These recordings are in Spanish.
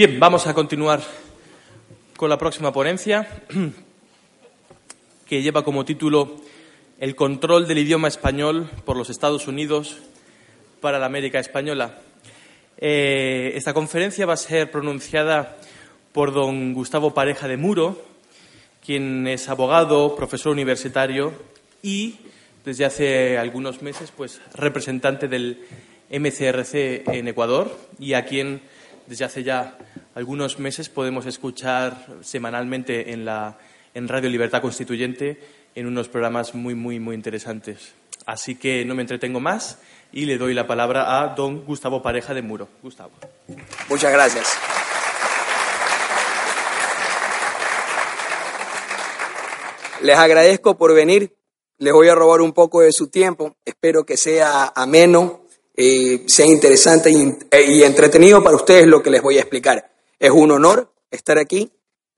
Bien, vamos a continuar con la próxima ponencia, que lleva como título El control del idioma español por los Estados Unidos para la América Española. Eh, esta conferencia va a ser pronunciada por don Gustavo Pareja de Muro, quien es abogado, profesor universitario y desde hace algunos meses pues representante del MCRC en Ecuador y a quien desde hace ya algunos meses podemos escuchar semanalmente en, la, en Radio Libertad Constituyente en unos programas muy, muy, muy interesantes. Así que no me entretengo más y le doy la palabra a don Gustavo Pareja de Muro. Gustavo. Muchas gracias. Les agradezco por venir. Les voy a robar un poco de su tiempo. Espero que sea ameno eh, sea interesante eh, y, entretenido para ustedes lo que les voy a explicar. Es un honor estar aquí,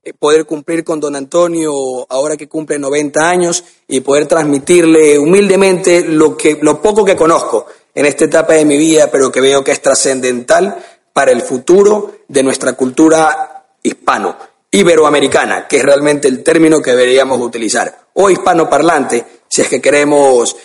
eh, poder cumplir con don Antonio ahora que cumple 90 años y poder transmitirle humildemente lo, que, lo poco que conozco en esta etapa de mi vida, pero que veo que es trascendental para el futuro de nuestra cultura hispano, iberoamericana, que es realmente el término que deberíamos utilizar, o hispanoparlante, si es que queremos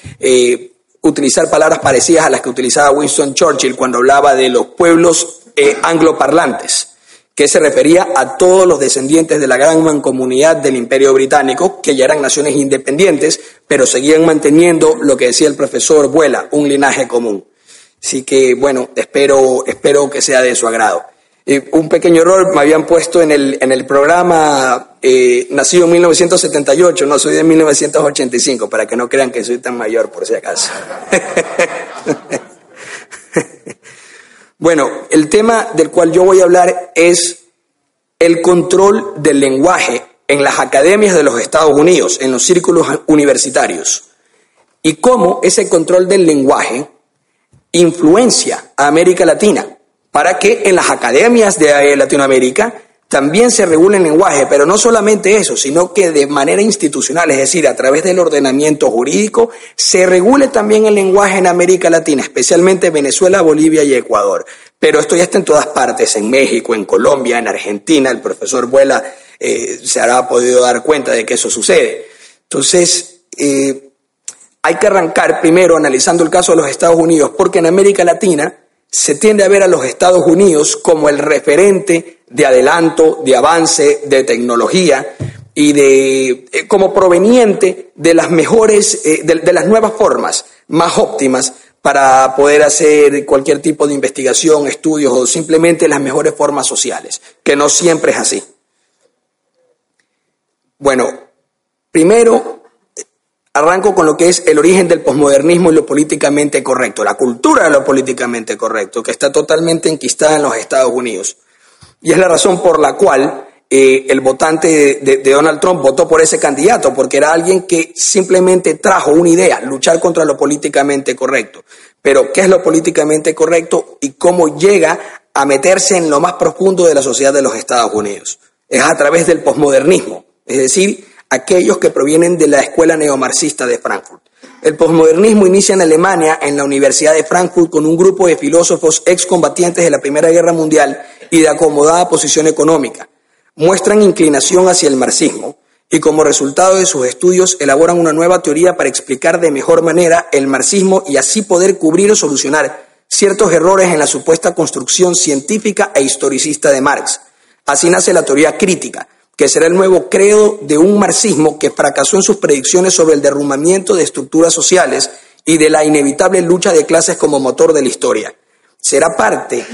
utilizar palabras parecidas a las que utilizaba Winston Churchill cuando hablaba de los pueblos eh, angloparlantes, que se refería a todos los descendientes de la gran mancomunidad del Imperio Británico, que ya eran naciones independientes, pero seguían manteniendo lo que decía el profesor Vuela, un linaje común. Así que, bueno, espero, espero que sea de su agrado un pequeño error, me habían puesto en el, en el programa eh, nacido en 1978, no, soy de 1985, para que no crean que soy tan mayor por si acaso. bueno, el tema del cual yo voy a hablar es el control del lenguaje en las academias de los Estados Unidos, en los círculos universitarios, y cómo ese control del lenguaje influencia a América Latina para que en las academias de eh, Latinoamérica también se regule el lenguaje, pero no solamente eso, sino que de manera institucional, es decir, a través del ordenamiento jurídico, se regule también el lenguaje en América Latina, especialmente Venezuela, Bolivia y Ecuador. Pero esto ya está en todas partes, en México, en Colombia, en Argentina, el profesor Vuela eh, se habrá podido dar cuenta de que eso sucede. Entonces, eh, hay que arrancar primero analizando el caso de los Estados Unidos, porque en América Latina, se tiende a ver a los Estados Unidos como el referente de adelanto, de avance, de tecnología y de eh, como proveniente de las mejores, eh, de, las nuevas formas más óptimas para poder hacer cualquier tipo de investigación, estudios o simplemente las mejores formas sociales, que no siempre es así. Bueno, primero Arranco con lo que es el origen del posmodernismo y lo políticamente correcto, la cultura de lo políticamente correcto, que está totalmente enquistada en los Estados Unidos. Y es la razón por la cual eh, el votante de, de, Donald Trump votó por ese candidato, porque era alguien que simplemente trajo una idea, luchar contra lo políticamente correcto. Pero, ¿qué es lo políticamente correcto y cómo llega a meterse en lo más profundo de la sociedad de los Estados Unidos? Es a través del posmodernismo, es decir, aquellos que provienen de la escuela neomarxista de Frankfurt. El posmodernismo inicia en Alemania, en la Universidad de Frankfurt, con un grupo de filósofos excombatientes de la Primera Guerra Mundial y de acomodada posición económica. Muestran inclinación hacia el marxismo y como resultado de sus estudios elaboran una nueva teoría para explicar de mejor manera el marxismo y así poder cubrir o solucionar ciertos errores en la supuesta construcción científica e historicista de Marx. Así nace la teoría crítica, que será el nuevo credo de un marxismo que fracasó en sus predicciones sobre el derrumbamiento de estructuras sociales y de la inevitable lucha de clases como motor de la historia. será parte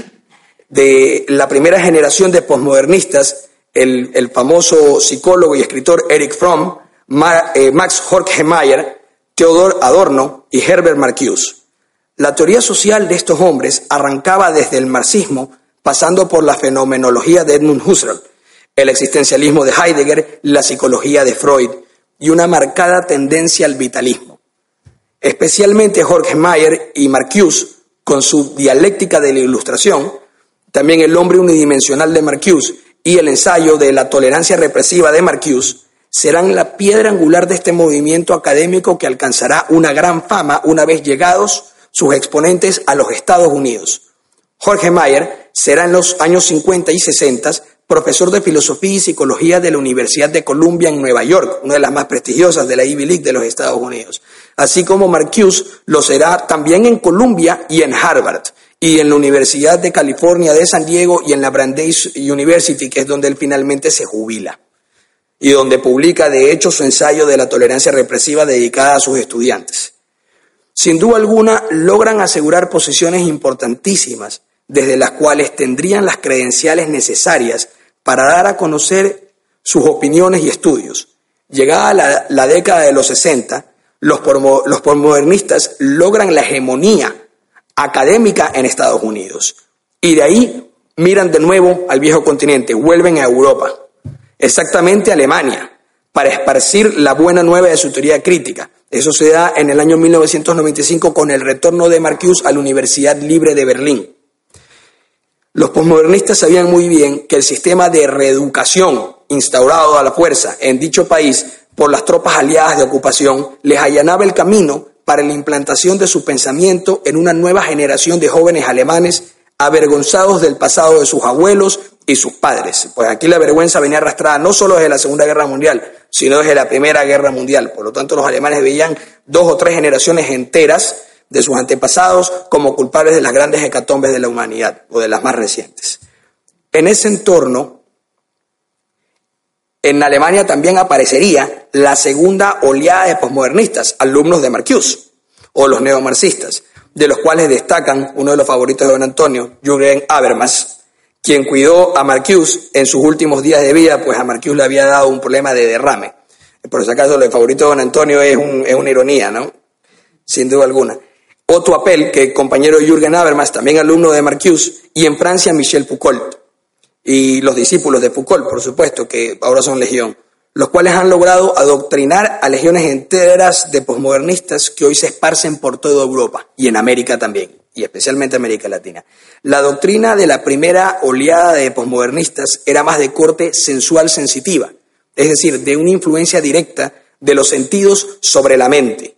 de la primera generación de posmodernistas, el, famoso psicólogo y escritor Eric Fromm, eh, Max Horkheimer, Theodor Adorno y Herbert Marcuse. La teoría social de estos hombres arrancaba desde el marxismo, pasando por la fenomenología de Edmund Husserl, el existencialismo de Heidegger, la psicología de Freud y una marcada tendencia al vitalismo. Especialmente Jorge Mayer y Marcuse, con su dialéctica de la ilustración, también el hombre unidimensional de Marcuse y el ensayo de la tolerancia represiva de Marcuse, serán la piedra angular de este movimiento académico que alcanzará una gran fama una vez llegados sus exponentes a los Estados Unidos. Jorge Mayer será en los años 50 y 60 profesor de filosofía y psicología de la Universidad de Columbia en Nueva York, una de las más prestigiosas de la Ivy League de los Estados Unidos. Así como Marcuse lo será también en Columbia y en Harvard, y en la Universidad de California de San Diego y en la Brandeis University, que es donde él finalmente se jubila, y donde publica de hecho su ensayo de la tolerancia represiva dedicada a sus estudiantes. Sin duda alguna, logran asegurar posiciones importantísimas desde las cuales tendrían las credenciales necesarias para dar a conocer sus opiniones y estudios. Llegada la, década de los 60, los, los logran la hegemonía académica en Estados Unidos. Y de ahí miran de nuevo al viejo continente, vuelven a Europa, exactamente a Alemania, para esparcir la buena nueva de su teoría crítica. Eso se da en el año 1995 con el retorno de Marcuse a la Universidad Libre de Berlín. Los posmodernistas sabían muy bien que el sistema de reeducación instaurado a la fuerza en dicho país por las tropas aliadas de ocupación les allanaba el camino para la implantación de su pensamiento en una nueva generación de jóvenes alemanes avergonzados del pasado de sus abuelos y sus padres. Pues aquí la vergüenza venía arrastrada no solo desde la Segunda Guerra Mundial, sino desde la Primera Guerra Mundial. Por lo tanto, los alemanes veían dos o tres generaciones enteras de sus antepasados como culpables de las grandes hecatombes de la humanidad o de las más recientes. En ese entorno, en Alemania también aparecería la segunda oleada de posmodernistas, alumnos de Marcuse, o los neomarxistas, de los cuales destacan uno de los favoritos de don Antonio, Jürgen Habermas, quien cuidó a Marcuse en sus últimos días de vida, pues a Marcuse le había dado un problema de derrame. Por si acaso, el favorito de don Antonio es, es una ironía, ¿no? Sin duda alguna. Otto Appel, que compañero Jürgen Habermas, también alumno de Marcuse, y en Francia Michel Foucault, y los discípulos de Foucault, por supuesto, que ahora son legión, los cuales han logrado adoctrinar a legiones enteras de posmodernistas que hoy se esparcen por toda Europa y en América también, y especialmente América Latina. La doctrina de la primera oleada de posmodernistas era más de corte sensual sensitiva, es decir, de una influencia directa de los sentidos sobre la mente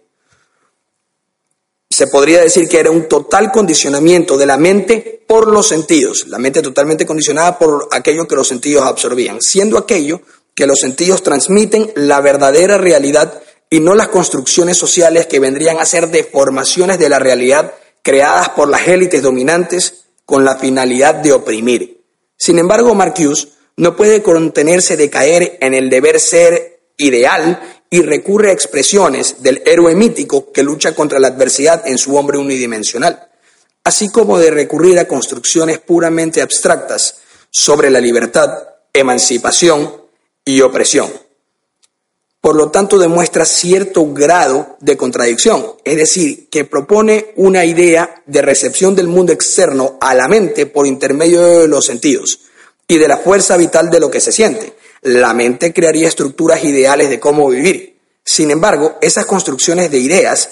se podría decir que era un total condicionamiento de la mente por los sentidos, la mente totalmente condicionada por aquello que los sentidos absorbían, siendo aquello que los sentidos transmiten la verdadera realidad y no las construcciones sociales que vendrían a ser deformaciones de la realidad creadas por las élites dominantes con la finalidad de oprimir. Sin embargo, Marcuse no puede contenerse de caer en el deber ser ideal y recurre a expresiones del héroe mítico que lucha contra la adversidad en su hombre unidimensional, así como de recurrir a construcciones puramente abstractas sobre la libertad, emancipación y opresión. Por lo tanto, demuestra cierto grado de contradicción, es decir, que propone una idea de recepción del mundo externo a la mente por intermedio de los sentidos y de la fuerza vital de lo que se siente, la mente crearía estructuras ideales de cómo vivir. Sin embargo, esas construcciones de ideas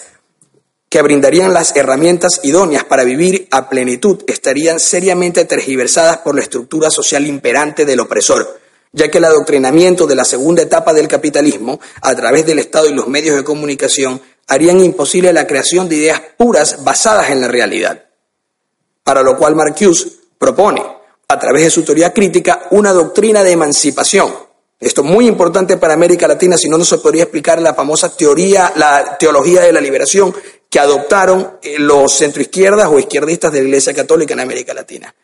que brindarían las herramientas idóneas para vivir a plenitud estarían seriamente tergiversadas por la estructura social imperante del opresor, ya que el adoctrinamiento de la segunda etapa del capitalismo, a través del Estado y los medios de comunicación, harían imposible la creación de ideas puras basadas en la realidad. Para lo cual Marcuse propone a través de su teoría crítica, una doctrina de emancipación. Esto es muy importante para América Latina, si no, no se podría explicar la famosa teoría, la teología de la liberación que adoptaron eh, los centroizquierdas o izquierdistas de la Iglesia Católica en América Latina.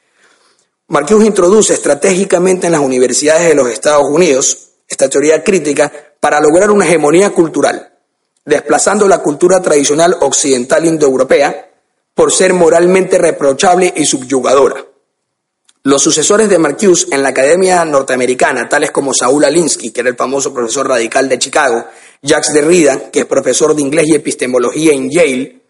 Marqués introduce estratégicamente en las universidades de los Estados Unidos esta teoría crítica para lograr una hegemonía cultural, desplazando la cultura tradicional occidental indoeuropea por ser moralmente reprochable y subyugadora. Los sucesores de Marcuse en la Academia Norteamericana, tales como Saúl Alinsky, que era el famoso profesor radical de Chicago, Jacques Derrida, que es profesor de inglés y epistemología en Yale,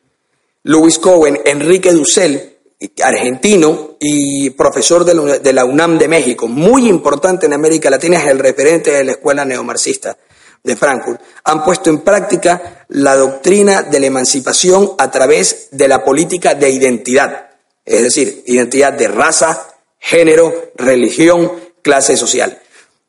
Louis Cohen, Enrique Dussel, argentino y profesor de la UNAM de México, muy importante en América Latina, es el referente de la escuela neomarxista de Frankfurt, han puesto en práctica la doctrina de la emancipación a través de la política de identidad, es decir, identidad de raza, género, religión, clase social.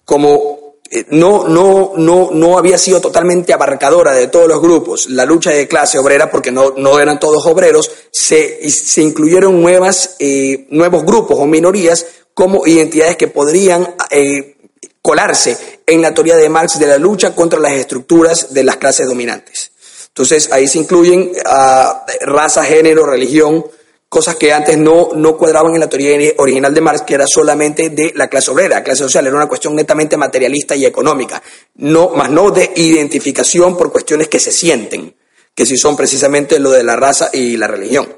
Como eh, no, no, no, no había sido totalmente abarcadora de todos los grupos la lucha de clase obrera, porque no, no eran todos obreros, se, se incluyeron nuevas, eh, nuevos grupos o minorías como identidades que podrían eh, colarse en la teoría de Marx de la lucha contra las estructuras de las clases dominantes. Entonces ahí se incluyen raza, género, religión, cosas que antes no, no cuadraban en la teoría original de Marx, que era solamente de la clase obrera, la clase social, era una cuestión netamente materialista y económica, no, más no de identificación por cuestiones que se sienten, que sí son precisamente lo de la raza y la religión.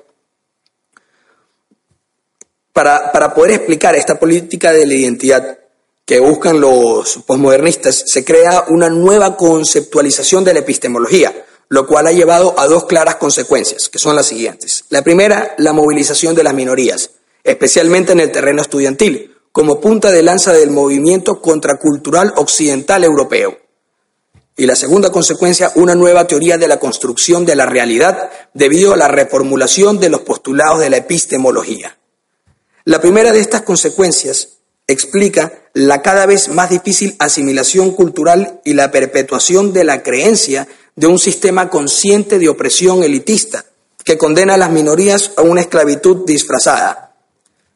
Para, para poder explicar esta política de la identidad que buscan los posmodernistas, se crea una nueva conceptualización de la epistemología, lo cual ha llevado a dos claras consecuencias, que son las siguientes. La primera, la movilización de las minorías, especialmente en el terreno estudiantil, como punta de lanza del movimiento contracultural occidental europeo. Y la segunda consecuencia, una nueva teoría de la construcción de la realidad debido a la reformulación de los postulados de la epistemología. La primera de estas consecuencias explica la cada vez más difícil asimilación cultural y la perpetuación de la creencia de un sistema consciente de opresión elitista que condena a las minorías a una esclavitud disfrazada.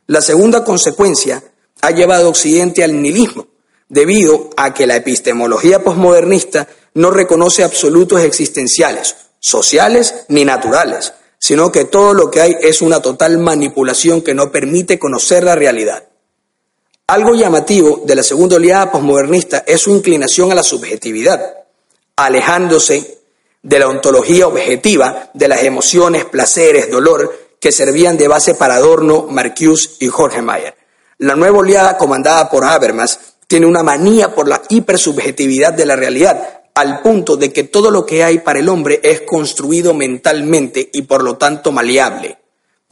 La segunda consecuencia ha llevado a Occidente al nihilismo, debido a que la epistemología posmodernista no reconoce absolutos existenciales, sociales ni naturales, sino que todo lo que hay es una total manipulación que no permite conocer la realidad. Algo llamativo de la segunda oleada posmodernista es su inclinación a la subjetividad, alejándose de la ontología objetiva de las emociones, placeres, dolor que servían de base para Adorno, Marcuse y Jorge Mayer. La nueva oleada comandada por Habermas tiene una manía por la hipersubjetividad de la realidad, al punto de que todo lo que hay para el hombre es construido mentalmente y por lo tanto maleable.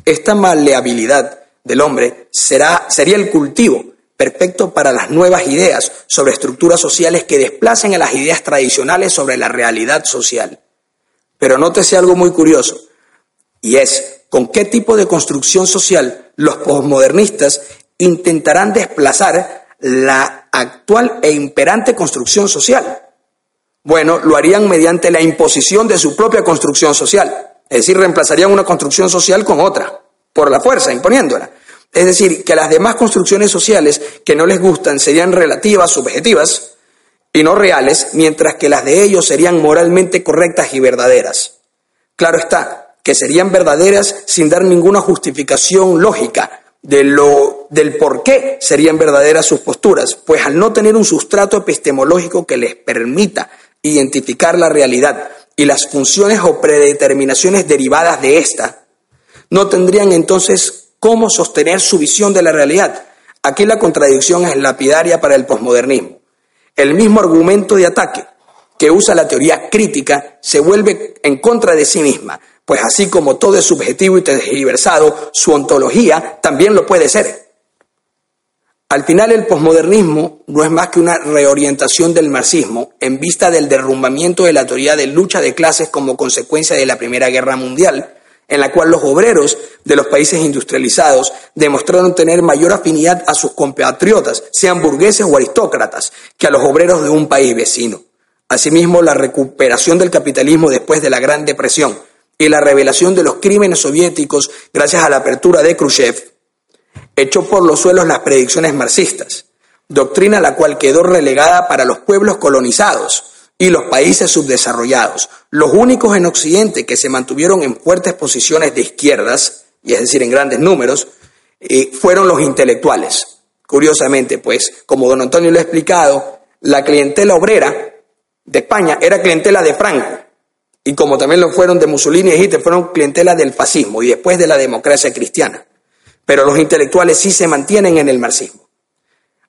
Esta maleabilidad del hombre será, sería el cultivo perfecto para las nuevas ideas sobre estructuras sociales que desplacen a las ideas tradicionales sobre la realidad social. Pero nótese algo muy curioso, y es con qué tipo de construcción social los posmodernistas intentarán desplazar la actual e imperante construcción social. Bueno, lo harían mediante la imposición de su propia construcción social, es decir, reemplazarían una construcción social con otra, por la fuerza, imponiéndola. Es decir, que las demás construcciones sociales que no les gustan serían relativas, subjetivas y no reales, mientras que las de ellos serían moralmente correctas y verdaderas. Claro está, que serían verdaderas sin dar ninguna justificación lógica de lo, del por qué serían verdaderas sus posturas, pues al no tener un sustrato epistemológico que les permita identificar la realidad y las funciones o predeterminaciones derivadas de ésta, no tendrían entonces cómo sostener su visión de la realidad. Aquí la contradicción es lapidaria para el posmodernismo. El mismo argumento de ataque que usa la teoría crítica se vuelve en contra de sí misma, pues así como todo es subjetivo y tergiversado, su ontología también lo puede ser. Al final el posmodernismo no es más que una reorientación del marxismo en vista del derrumbamiento de la teoría de lucha de clases como consecuencia de la Primera Guerra Mundial, en la cual los obreros de los países industrializados demostraron tener mayor afinidad a sus compatriotas, sean burgueses o aristócratas, que a los obreros de un país vecino. Asimismo, la recuperación del capitalismo después de la Gran Depresión y la revelación de los crímenes soviéticos gracias a la apertura de Khrushchev echó por los suelos las predicciones marxistas, doctrina la cual quedó relegada para los pueblos colonizados, y los países subdesarrollados. Los únicos en Occidente que se mantuvieron en fuertes posiciones de izquierdas, y es decir, en grandes números, eh, fueron los intelectuales. Curiosamente, pues, como don Antonio lo ha explicado, la clientela obrera de España era clientela de Franco. y como también lo fueron de Mussolini y Hitler, fueron clientela del fascismo y después de la democracia cristiana. Pero los intelectuales sí se mantienen en el marxismo.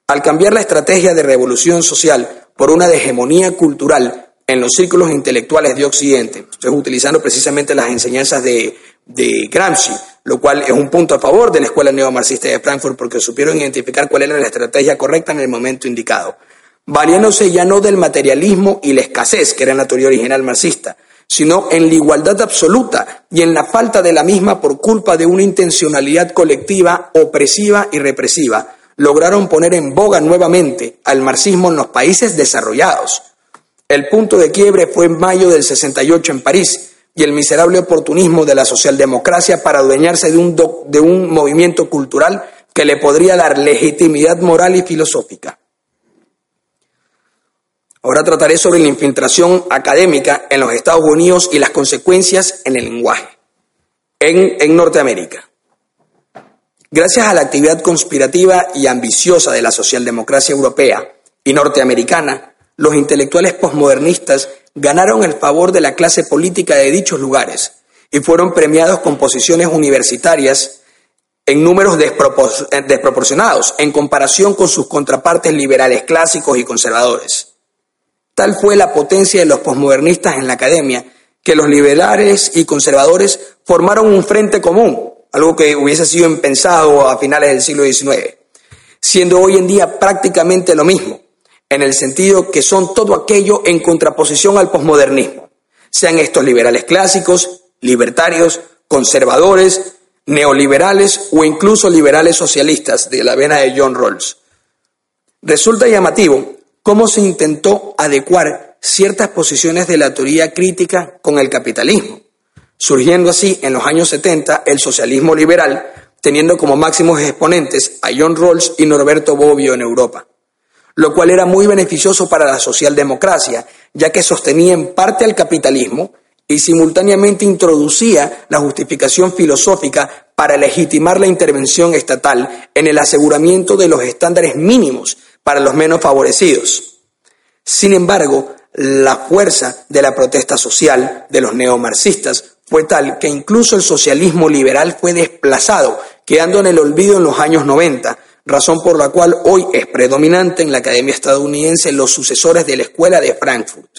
Al cambiar la estrategia de revolución social por una hegemonía cultural en los círculos intelectuales de Occidente, utilizando precisamente las enseñanzas de, de Gramsci, lo cual es un punto a favor de la escuela neomarxista de Frankfurt porque supieron identificar cuál era la estrategia correcta en el momento indicado, valiéndose ya no del materialismo y la escasez, que era la teoría original marxista, sino en la igualdad absoluta y en la falta de la misma por culpa de una intencionalidad colectiva opresiva y represiva, lograron poner en boga nuevamente al marxismo en los países desarrollados. El punto de quiebre fue en mayo del 68 en París y el miserable oportunismo de la socialdemocracia para adueñarse de un, de un movimiento cultural que le podría dar legitimidad moral y filosófica. Ahora trataré sobre la infiltración académica en los Estados Unidos y las consecuencias en el lenguaje en, en Norteamérica. Gracias a la actividad conspirativa y ambiciosa de la socialdemocracia europea y norteamericana, los intelectuales posmodernistas ganaron el favor de la clase política de dichos lugares y fueron premiados con posiciones universitarias en números desproporcionados en comparación con sus contrapartes liberales clásicos y conservadores. Tal fue la potencia de los posmodernistas en la academia que los liberales y conservadores formaron un frente común, algo que hubiese sido impensado a finales del siglo XIX, siendo hoy en día prácticamente lo mismo, en el sentido que son todo aquello en contraposición al posmodernismo, sean estos liberales clásicos, libertarios, conservadores, neoliberales o incluso liberales socialistas de la vena de John Rawls. Resulta llamativo cómo se intentó adecuar ciertas posiciones de la teoría crítica con el capitalismo, surgiendo así en los años 70 el socialismo liberal, teniendo como máximos exponentes a John Rawls y Norberto Bobbio en Europa, lo cual era muy beneficioso para la socialdemocracia, ya que sostenía en parte al capitalismo y simultáneamente introducía la justificación filosófica para legitimar la intervención estatal en el aseguramiento de los estándares mínimos para los menos favorecidos. Sin embargo, la fuerza de la protesta social de los neomarxistas fue tal que incluso el socialismo liberal fue desplazado, quedando en el olvido en los años 90, razón por la cual hoy es predominante en la Academia estadounidense los sucesores de la Escuela de Frankfurt.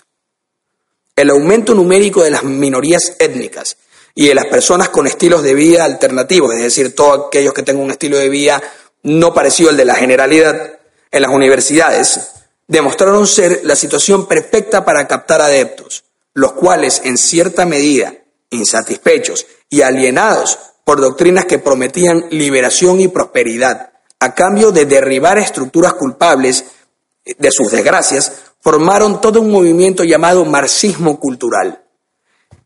El aumento numérico de las minorías étnicas y de las personas con estilos de vida alternativos, es decir, todos aquellos que tengan un estilo de vida no parecido al de la generalidad, en las universidades demostraron ser la situación perfecta para captar adeptos, los cuales en cierta medida, insatisfechos y alienados por doctrinas que prometían liberación y prosperidad, a cambio de derribar estructuras culpables de sus desgracias, formaron todo un movimiento llamado marxismo cultural.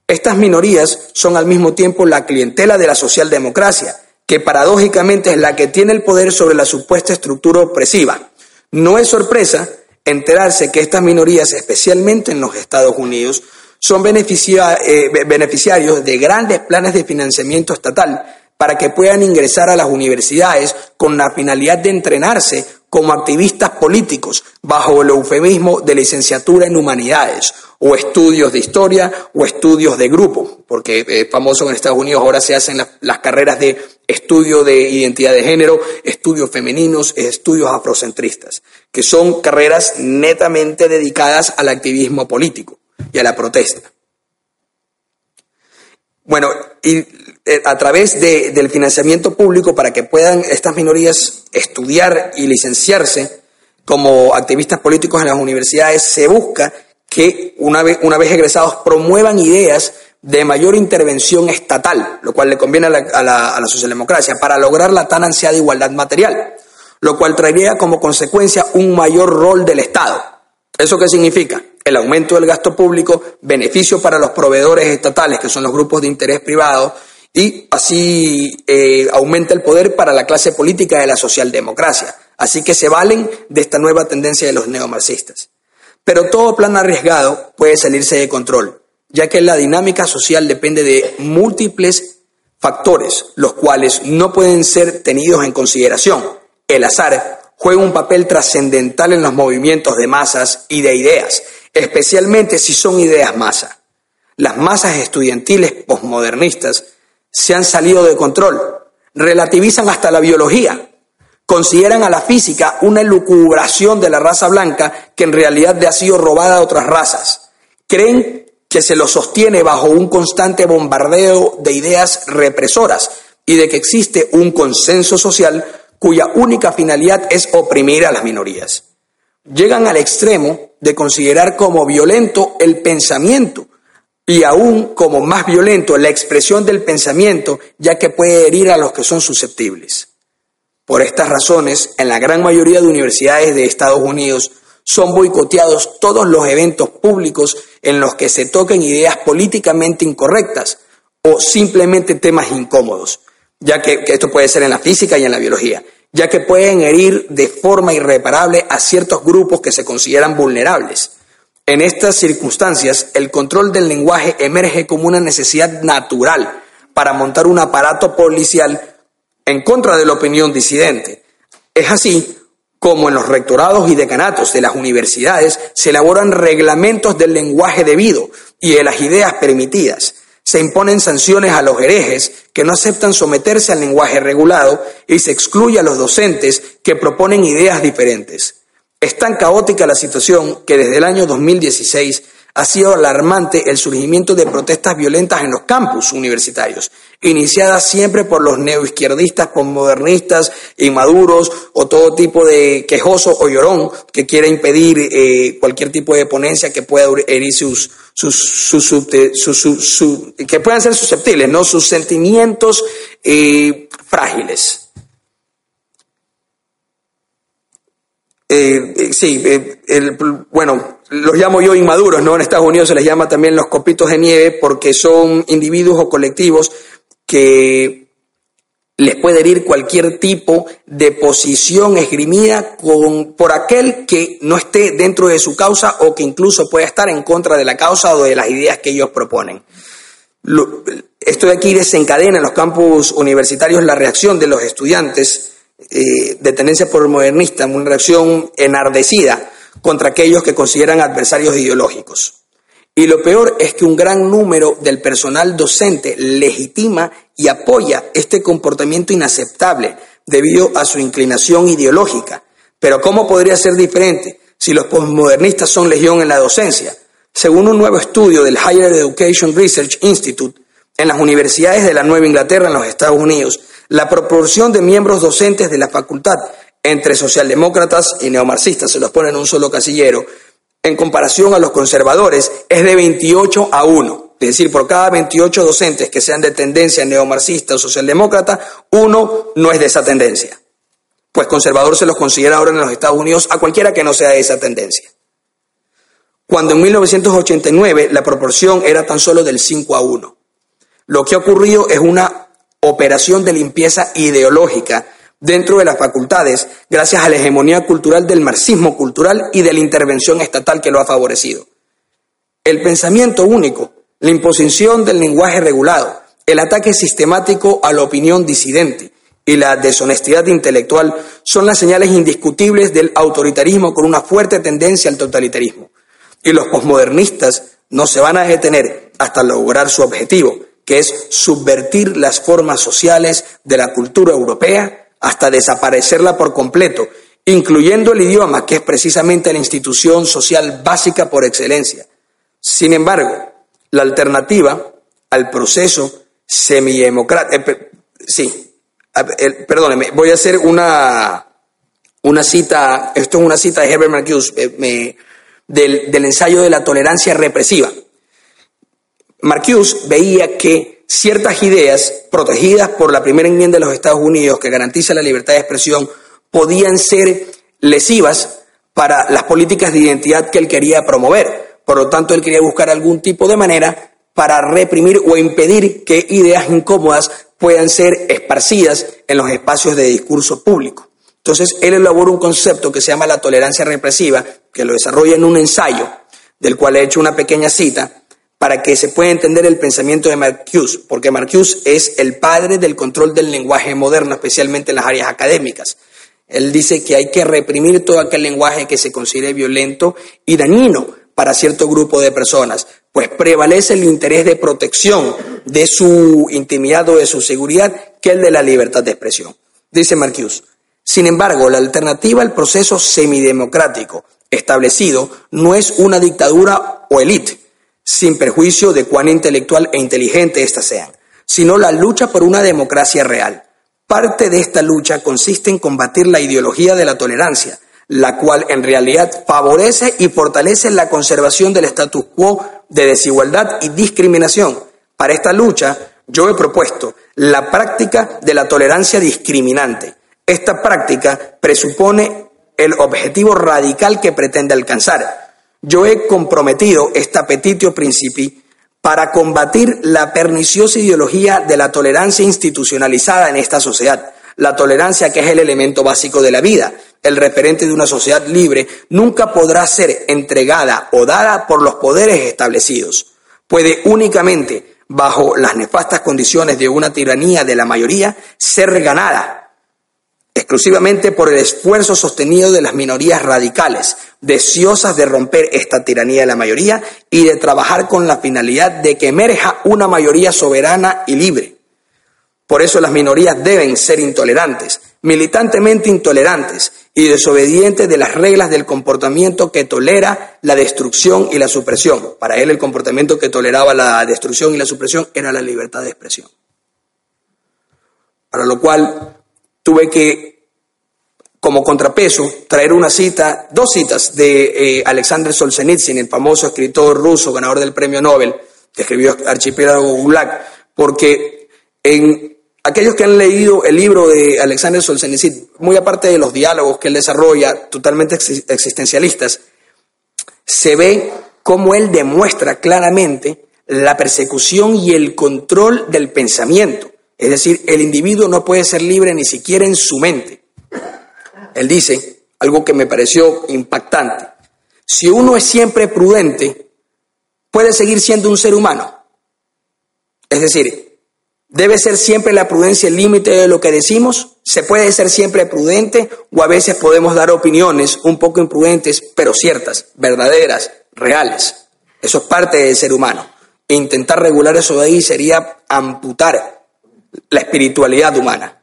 Estas minorías son al mismo tiempo la clientela de la socialdemocracia, que paradójicamente es la que tiene el poder sobre la supuesta estructura opresiva, no es sorpresa enterarse que estas minorías, especialmente en los Estados Unidos, son eh, beneficiarios de grandes planes de financiamiento estatal para que puedan ingresar a las universidades con la finalidad de entrenarse como activistas políticos bajo el eufemismo de licenciatura en humanidades o estudios de historia o estudios de grupo, porque es famoso en Estados Unidos ahora se hacen las carreras de estudio de identidad de género, estudios femeninos, estudios afrocentristas, que son carreras netamente dedicadas al activismo político y a la protesta. Bueno, y eh, a través del financiamiento público para que puedan estas minorías estudiar y licenciarse como activistas políticos en las universidades, se busca que una vez, una vez egresados promuevan ideas de mayor intervención estatal, lo cual le conviene a la, socialdemocracia, para lograr la tan ansiada igualdad material, lo cual traería como consecuencia un mayor rol del Estado. ¿Eso qué significa? El aumento del gasto público, beneficio para los proveedores estatales, que son los grupos de interés privado, y así eh, aumenta el poder para la clase política de la socialdemocracia. Así que se valen de esta nueva tendencia de los neomarxistas. Pero todo plan arriesgado puede salirse de control ya que la dinámica social depende de múltiples factores, los cuales no pueden ser tenidos en consideración. El azar juega un papel trascendental en los movimientos de masas y de ideas, especialmente si son ideas masa. las masas estudiantiles posmodernistas se han salido de control, relativizan hasta la biología, consideran a la física una elucubración de la raza blanca que en realidad le ha sido robada a otras razas. Creen que se lo sostiene bajo un constante bombardeo de ideas represoras y de que existe un consenso social cuya única finalidad es oprimir a las minorías. Llegan al extremo de considerar como violento el pensamiento y aún como más violento la expresión del pensamiento, ya que puede herir a los que son susceptibles. Por estas razones, en la gran mayoría de universidades de Estados Unidos son boicoteados todos los eventos públicos en los que se toquen ideas políticamente incorrectas o simplemente temas incómodos, ya que, que, esto puede ser en la física y en la biología, ya que pueden herir de forma irreparable a ciertos grupos que se consideran vulnerables. En estas circunstancias, el control del lenguaje emerge como una necesidad natural para montar un aparato policial en contra de la opinión disidente. Es así como en los rectorados y decanatos de las universidades se elaboran reglamentos del lenguaje debido y de las ideas permitidas. Se imponen sanciones a los herejes que no aceptan someterse al lenguaje regulado y se excluye a los docentes que proponen ideas diferentes. Es tan caótica la situación que desde el año 2016 ha sido alarmante el surgimiento de protestas violentas en los campus universitarios, iniciadas siempre por los neoizquierdistas, postmodernistas, inmaduros o todo tipo de quejoso o llorón que quiera impedir eh, cualquier tipo de ponencia que pueda herir sus, sus, sus, que puedan ser susceptibles, ¿no? sus sentimientos eh, frágiles. Eh, eh, sí, eh, bueno, los llamo yo inmaduros, ¿no? En Estados Unidos se les llama también los copitos de nieve porque son individuos o colectivos que les puede herir cualquier tipo de posición esgrimida con, por aquel que no esté dentro de su causa o que incluso pueda estar en contra de la causa o de las ideas que ellos proponen. esto de aquí desencadena en los campus universitarios la reacción de los estudiantes eh, de tendencia por modernista, una reacción enardecida contra aquellos que consideran adversarios ideológicos. Y lo peor es que un gran número del personal docente legitima y apoya este comportamiento inaceptable debido a su inclinación ideológica. Pero ¿cómo podría ser diferente si los postmodernistas son legión en la docencia? Según un nuevo estudio del Higher Education Research Institute, en las universidades de la Nueva Inglaterra en los Estados Unidos, la proporción de miembros docentes de la facultad entre socialdemócratas y neomarxistas, se los pone en un solo casillero, en comparación a los conservadores, es de 28 a 1. Es decir, por cada 28 docentes que sean de tendencia neomarxista o socialdemócrata, uno no es de esa tendencia. Pues conservador se los considera ahora en los Estados Unidos a cualquiera que no sea de esa tendencia. Cuando en 1989 la proporción era tan solo del 5 a 1. Lo que ha ocurrido es una operación de limpieza ideológica dentro de las facultades gracias a la hegemonía cultural del marxismo cultural y de la intervención estatal que lo ha favorecido. El pensamiento único, la imposición del lenguaje regulado, el ataque sistemático a la opinión disidente y la deshonestidad intelectual son las señales indiscutibles del autoritarismo con una fuerte tendencia al totalitarismo. Y los posmodernistas no se van a detener hasta lograr su objetivo, que es subvertir las formas sociales de la cultura europea hasta desaparecerla por completo, incluyendo el idioma, que es precisamente la institución social básica por excelencia. Sin embargo, la alternativa al proceso semidemocrático, eh, sí, perdóneme, voy a hacer una, una cita, esto es una cita de Herbert Marcuse, eh, del, del ensayo de la tolerancia represiva. Marcuse veía que ciertas ideas protegidas por la primera enmienda de los Estados Unidos que garantiza la libertad de expresión podían ser lesivas para las políticas de identidad que él quería promover. Por lo tanto, él quería buscar algún tipo de manera para reprimir o impedir que ideas incómodas puedan ser esparcidas en los espacios de discurso público. Entonces, él elaboró un concepto que se llama la tolerancia represiva, que lo desarrolla en un ensayo, del cual he hecho una pequeña cita, para que se pueda entender el pensamiento de Marcuse, porque Marcuse es el padre del control del lenguaje moderno, especialmente en las áreas académicas. Él dice que hay que reprimir todo aquel lenguaje que se considere violento y dañino para cierto grupo de personas, pues prevalece el interés de protección de su intimidad o de su seguridad que el de la libertad de expresión. Dice Marcuse. Sin embargo, la alternativa al proceso semidemocrático establecido no es una dictadura o élite, sin perjuicio de cuán intelectual e inteligente éstas sean, sino la lucha por una democracia real. Parte de esta lucha consiste en combatir la ideología de la tolerancia, la cual en realidad favorece y fortalece la conservación del status quo de desigualdad y discriminación. Para esta lucha, yo he propuesto la práctica de la tolerancia discriminante. Esta práctica presupone el objetivo radical que pretende alcanzar. Yo he comprometido esta petitio principi para combatir la perniciosa ideología de la tolerancia institucionalizada en esta sociedad. La tolerancia que es el elemento básico de la vida, el referente de una sociedad libre, nunca podrá ser entregada o dada por los poderes establecidos. Puede únicamente, bajo las nefastas condiciones de una tiranía de la mayoría, ser ganada exclusivamente por el esfuerzo sostenido de las minorías radicales, deseosas de romper esta tiranía de la mayoría y de trabajar con la finalidad de que emerja una mayoría soberana y libre. Por eso las minorías deben ser intolerantes, militantemente intolerantes y desobedientes de las reglas del comportamiento que tolera la destrucción y la supresión. Para él el comportamiento que toleraba la destrucción y la supresión era la libertad de expresión. Para lo cual tuve que, como contrapeso, traer una cita, dos citas de eh, Alexander Solzhenitsyn, el famoso escritor ruso, ganador del premio Nobel, que escribió Archipiélago Gulag, porque en aquellos que han leído el libro de Alexander Solzhenitsyn, muy aparte de los diálogos que él desarrolla, totalmente existencialistas, se ve cómo él demuestra claramente la persecución y el control del pensamiento. Es decir, el individuo no puede ser libre ni siquiera en su mente. Él dice algo que me pareció impactante. Si uno es siempre prudente, puede seguir siendo un ser humano. Es decir, debe ser siempre la prudencia el límite de lo que decimos. Se puede ser siempre prudente o a veces podemos dar opiniones un poco imprudentes, pero ciertas, verdaderas, reales. Eso es parte del ser humano. Intentar regular eso de ahí sería amputar la espiritualidad humana.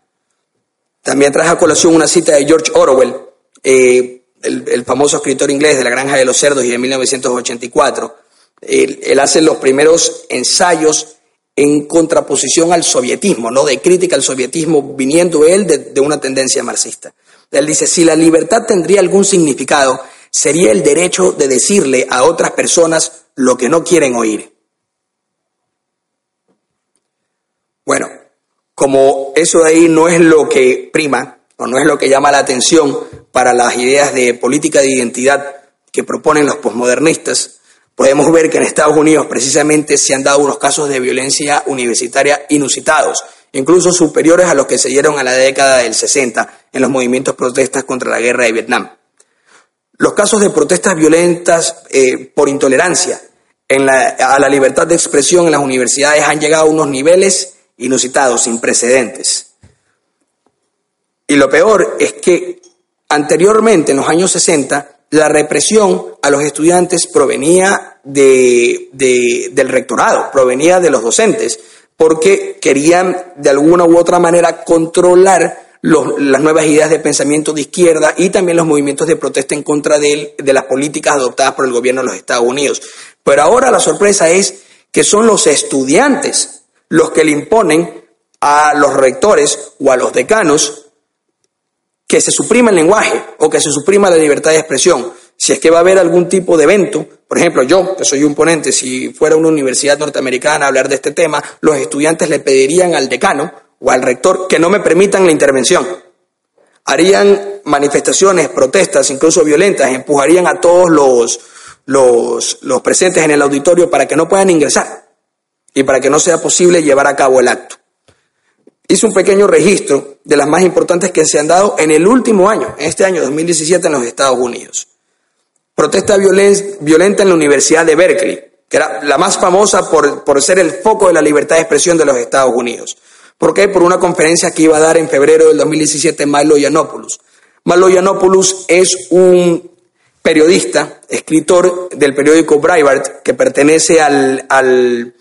También traje a colación una cita de George Orwell, eh, el, famoso escritor inglés de La Granja de los Cerdos y de 1984. Él, hace los primeros ensayos en contraposición al sovietismo, ¿no? de crítica al sovietismo, viniendo él de una tendencia marxista. Él dice, si la libertad tendría algún significado, sería el derecho de decirle a otras personas lo que no quieren oír. Bueno, como eso de ahí no es lo que prima o no es lo que llama la atención para las ideas de política de identidad que proponen los posmodernistas, podemos ver que en Estados Unidos precisamente se han dado unos casos de violencia universitaria inusitados, incluso superiores a los que se dieron a la década del 60 en los movimientos protestas contra la guerra de Vietnam. Los casos de protestas violentas eh, por intolerancia a la libertad de expresión en las universidades han llegado a unos niveles inusitados, sin precedentes. Y lo peor es que anteriormente, en los años 60, la represión a los estudiantes provenía de, del rectorado, provenía de los docentes, porque querían de alguna u otra manera controlar las nuevas ideas de pensamiento de izquierda y también los movimientos de protesta en contra de, de las políticas adoptadas por el gobierno de los Estados Unidos. Pero ahora la sorpresa es que son los estudiantes los que le imponen a los rectores o a los decanos que se suprima el lenguaje o que se suprima la libertad de expresión. Si es que va a haber algún tipo de evento, por ejemplo, yo, que soy un ponente, si fuera una universidad norteamericana a hablar de este tema, los estudiantes le pedirían al decano o al rector que no me permitan la intervención. Harían manifestaciones, protestas, incluso violentas, empujarían a todos los, los, los presentes en el auditorio para que no puedan ingresar y para que no sea posible llevar a cabo el acto. Hice un pequeño registro de las más importantes que se han dado en el último año, en este año 2017 en los Estados Unidos. Protesta violenta en la Universidad de Berkeley, que era la más famosa por, por ser el foco de la libertad de expresión de los Estados Unidos. ¿Por qué? Por una conferencia que iba a dar en febrero del 2017 Milo Yiannopoulos. Milo Yiannopoulos es un periodista, escritor del periódico Breitbart, que pertenece al, al,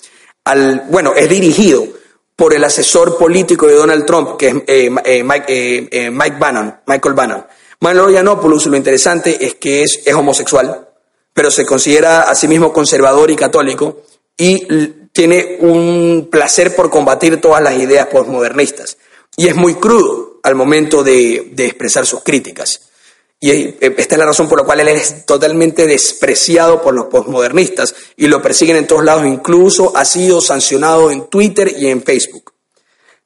bueno, es dirigido por el asesor político de Donald Trump, que es eh, eh, Mike, eh, Mike, Bannon, Michael Bannon. Manuel Yiannopoulos, lo interesante es que es, homosexual, pero se considera a sí mismo conservador y católico y tiene un placer por combatir todas las ideas postmodernistas. Y es muy crudo al momento de expresar sus críticas. Y esta es la razón por la cual él es totalmente despreciado por los postmodernistas y lo persiguen en todos lados, incluso ha sido sancionado en Twitter y en Facebook.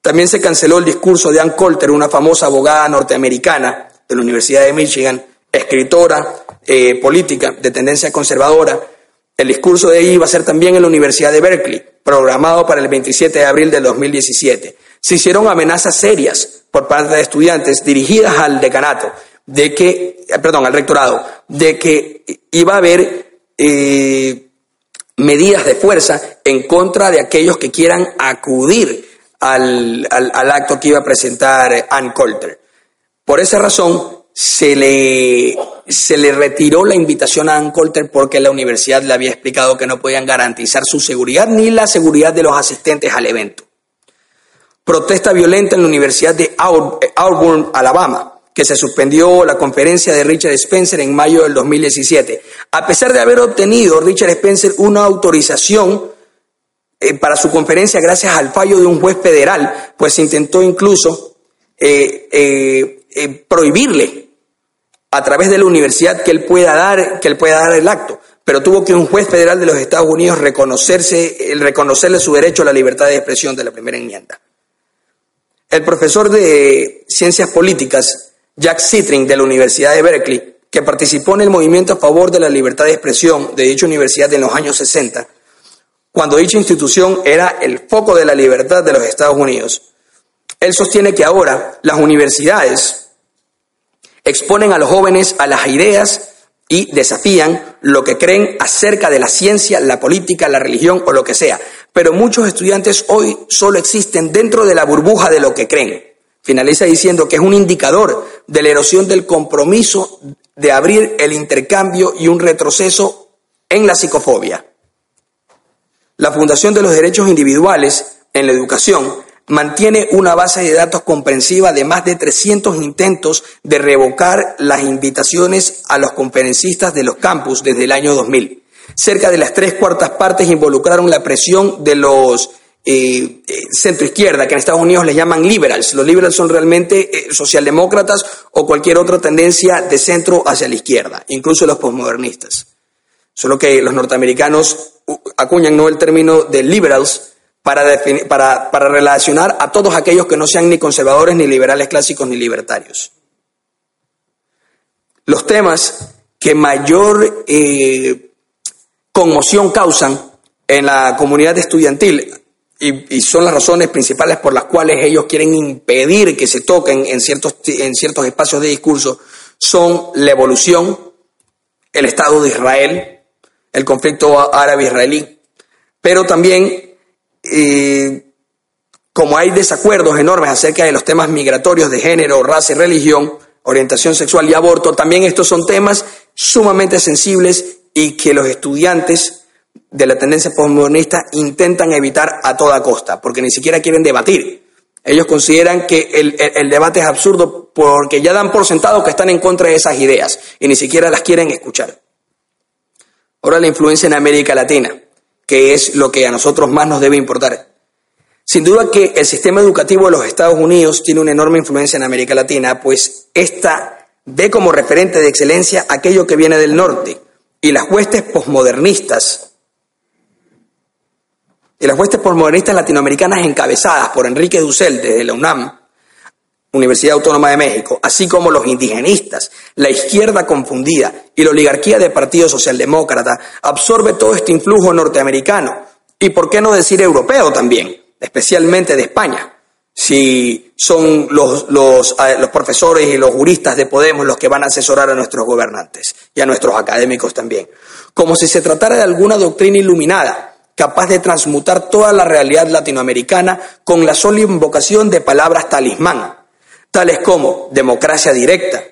También se canceló el discurso de Ann Coulter, una famosa abogada norteamericana de la Universidad de Michigan, escritora eh, política de tendencia conservadora. El discurso de ella iba a ser también en la Universidad de Berkeley, programado para el 27 de abril del 2017. Se hicieron amenazas serias por parte de estudiantes dirigidas al decanato de que, perdón, al rectorado, de que iba a haber eh, medidas de fuerza en contra de aquellos que quieran acudir al, acto que iba a presentar Ann Coulter. Por esa razón, se le, se le retiró la invitación a Ann Coulter porque la universidad le había explicado que no podían garantizar su seguridad ni la seguridad de los asistentes al evento. Protesta violenta en la Universidad de Auburn, Alabama que se suspendió la conferencia de Richard Spencer en mayo del 2017. A pesar de haber obtenido Richard Spencer una autorización eh, para su conferencia gracias al fallo de un juez federal, pues intentó incluso eh, eh, prohibirle a través de la universidad que él pueda dar, que él pueda dar el acto. Pero tuvo que un juez federal de los Estados Unidos reconocerse, reconocerle su derecho a la libertad de expresión de la primera enmienda. El profesor de Ciencias Políticas Jack Citrin de la Universidad de Berkeley, que participó en el movimiento a favor de la libertad de expresión de dicha universidad en los años 60, cuando dicha institución era el foco de la libertad de los Estados Unidos. Él sostiene que ahora las universidades exponen a los jóvenes a las ideas y desafían lo que creen acerca de la ciencia, la política, la religión o lo que sea. Pero muchos estudiantes hoy solo existen dentro de la burbuja de lo que creen. Finaliza diciendo que es un indicador de la erosión del compromiso de abrir el intercambio y un retroceso en la psicofobia. La Fundación de los Derechos Individuales en la Educación mantiene una base de datos comprensiva de más de 300 intentos de revocar las invitaciones a los conferencistas de los campus desde el año 2000. Cerca de las tres cuartas partes involucraron la presión de los eh, eh, centro izquierda, que en Estados Unidos le llaman liberals. Los liberals son realmente eh, socialdemócratas o cualquier otra tendencia de centro hacia la izquierda, incluso los posmodernistas. Solo que los norteamericanos acuñan no el término de liberals para, para, para relacionar a todos aquellos que no sean ni conservadores, ni liberales clásicos, ni libertarios. Los temas que mayor conmoción causan en la comunidad estudiantil y, son las razones principales por las cuales ellos quieren impedir que se toquen en ciertos, en ciertos espacios de discurso, son la evolución, el Estado de Israel, el conflicto árabe-israelí, pero también como hay desacuerdos enormes acerca de los temas migratorios de género, raza y religión, orientación sexual y aborto, también estos son temas sumamente sensibles y que los estudiantes de la tendencia postmodernista intentan evitar a toda costa, porque ni siquiera quieren debatir. Ellos consideran que el, debate es absurdo porque ya dan por sentado que están en contra de esas ideas y ni siquiera las quieren escuchar. Ahora la influencia en América Latina, que es lo que a nosotros más nos debe importar. Sin duda que el sistema educativo de los Estados Unidos tiene una enorme influencia en América Latina, pues esta ve como referente de excelencia aquello que viene del norte y las huestes posmodernistas y las huestes postmodernistas latinoamericanas encabezadas por Enrique Dussel desde la UNAM, Universidad Autónoma de México, así como los indigenistas, la izquierda confundida y la oligarquía del Partido Socialdemócrata, absorbe todo este influjo norteamericano y, por qué no decir, europeo también, especialmente de España, si son los, los, los profesores y los juristas de Podemos los que van a asesorar a nuestros gobernantes y a nuestros académicos también, como si se tratara de alguna doctrina iluminada capaz de transmutar toda la realidad latinoamericana con la sola invocación de palabras talismán, tales como democracia directa,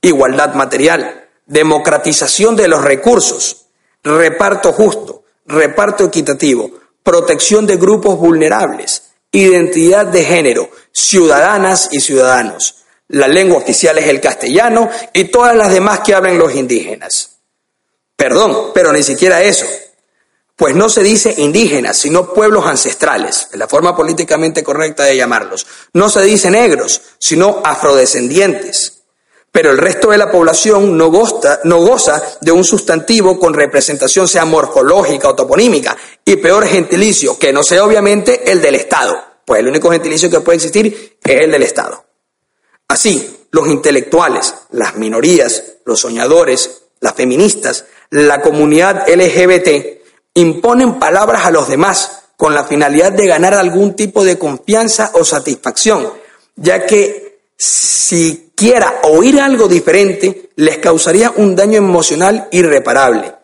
igualdad material, democratización de los recursos, reparto justo, reparto equitativo, protección de grupos vulnerables, identidad de género, ciudadanas y ciudadanos. La lengua oficial es el castellano y todas las demás que hablan los indígenas. Perdón, pero ni siquiera eso. Pues no se dice indígenas, sino pueblos ancestrales, es la forma políticamente correcta de llamarlos. No se dice negros, sino afrodescendientes. Pero el resto de la población no, no goza de un sustantivo con representación sea morfológica o toponímica, y peor gentilicio, que no sea obviamente el del Estado, pues el único gentilicio que puede existir es el del Estado. Así, los intelectuales, las minorías, los soñadores, las feministas, la comunidad LGBT, imponen palabras a los demás con la finalidad de ganar algún tipo de confianza o satisfacción, ya que si quiera oír algo diferente les causaría un daño emocional irreparable.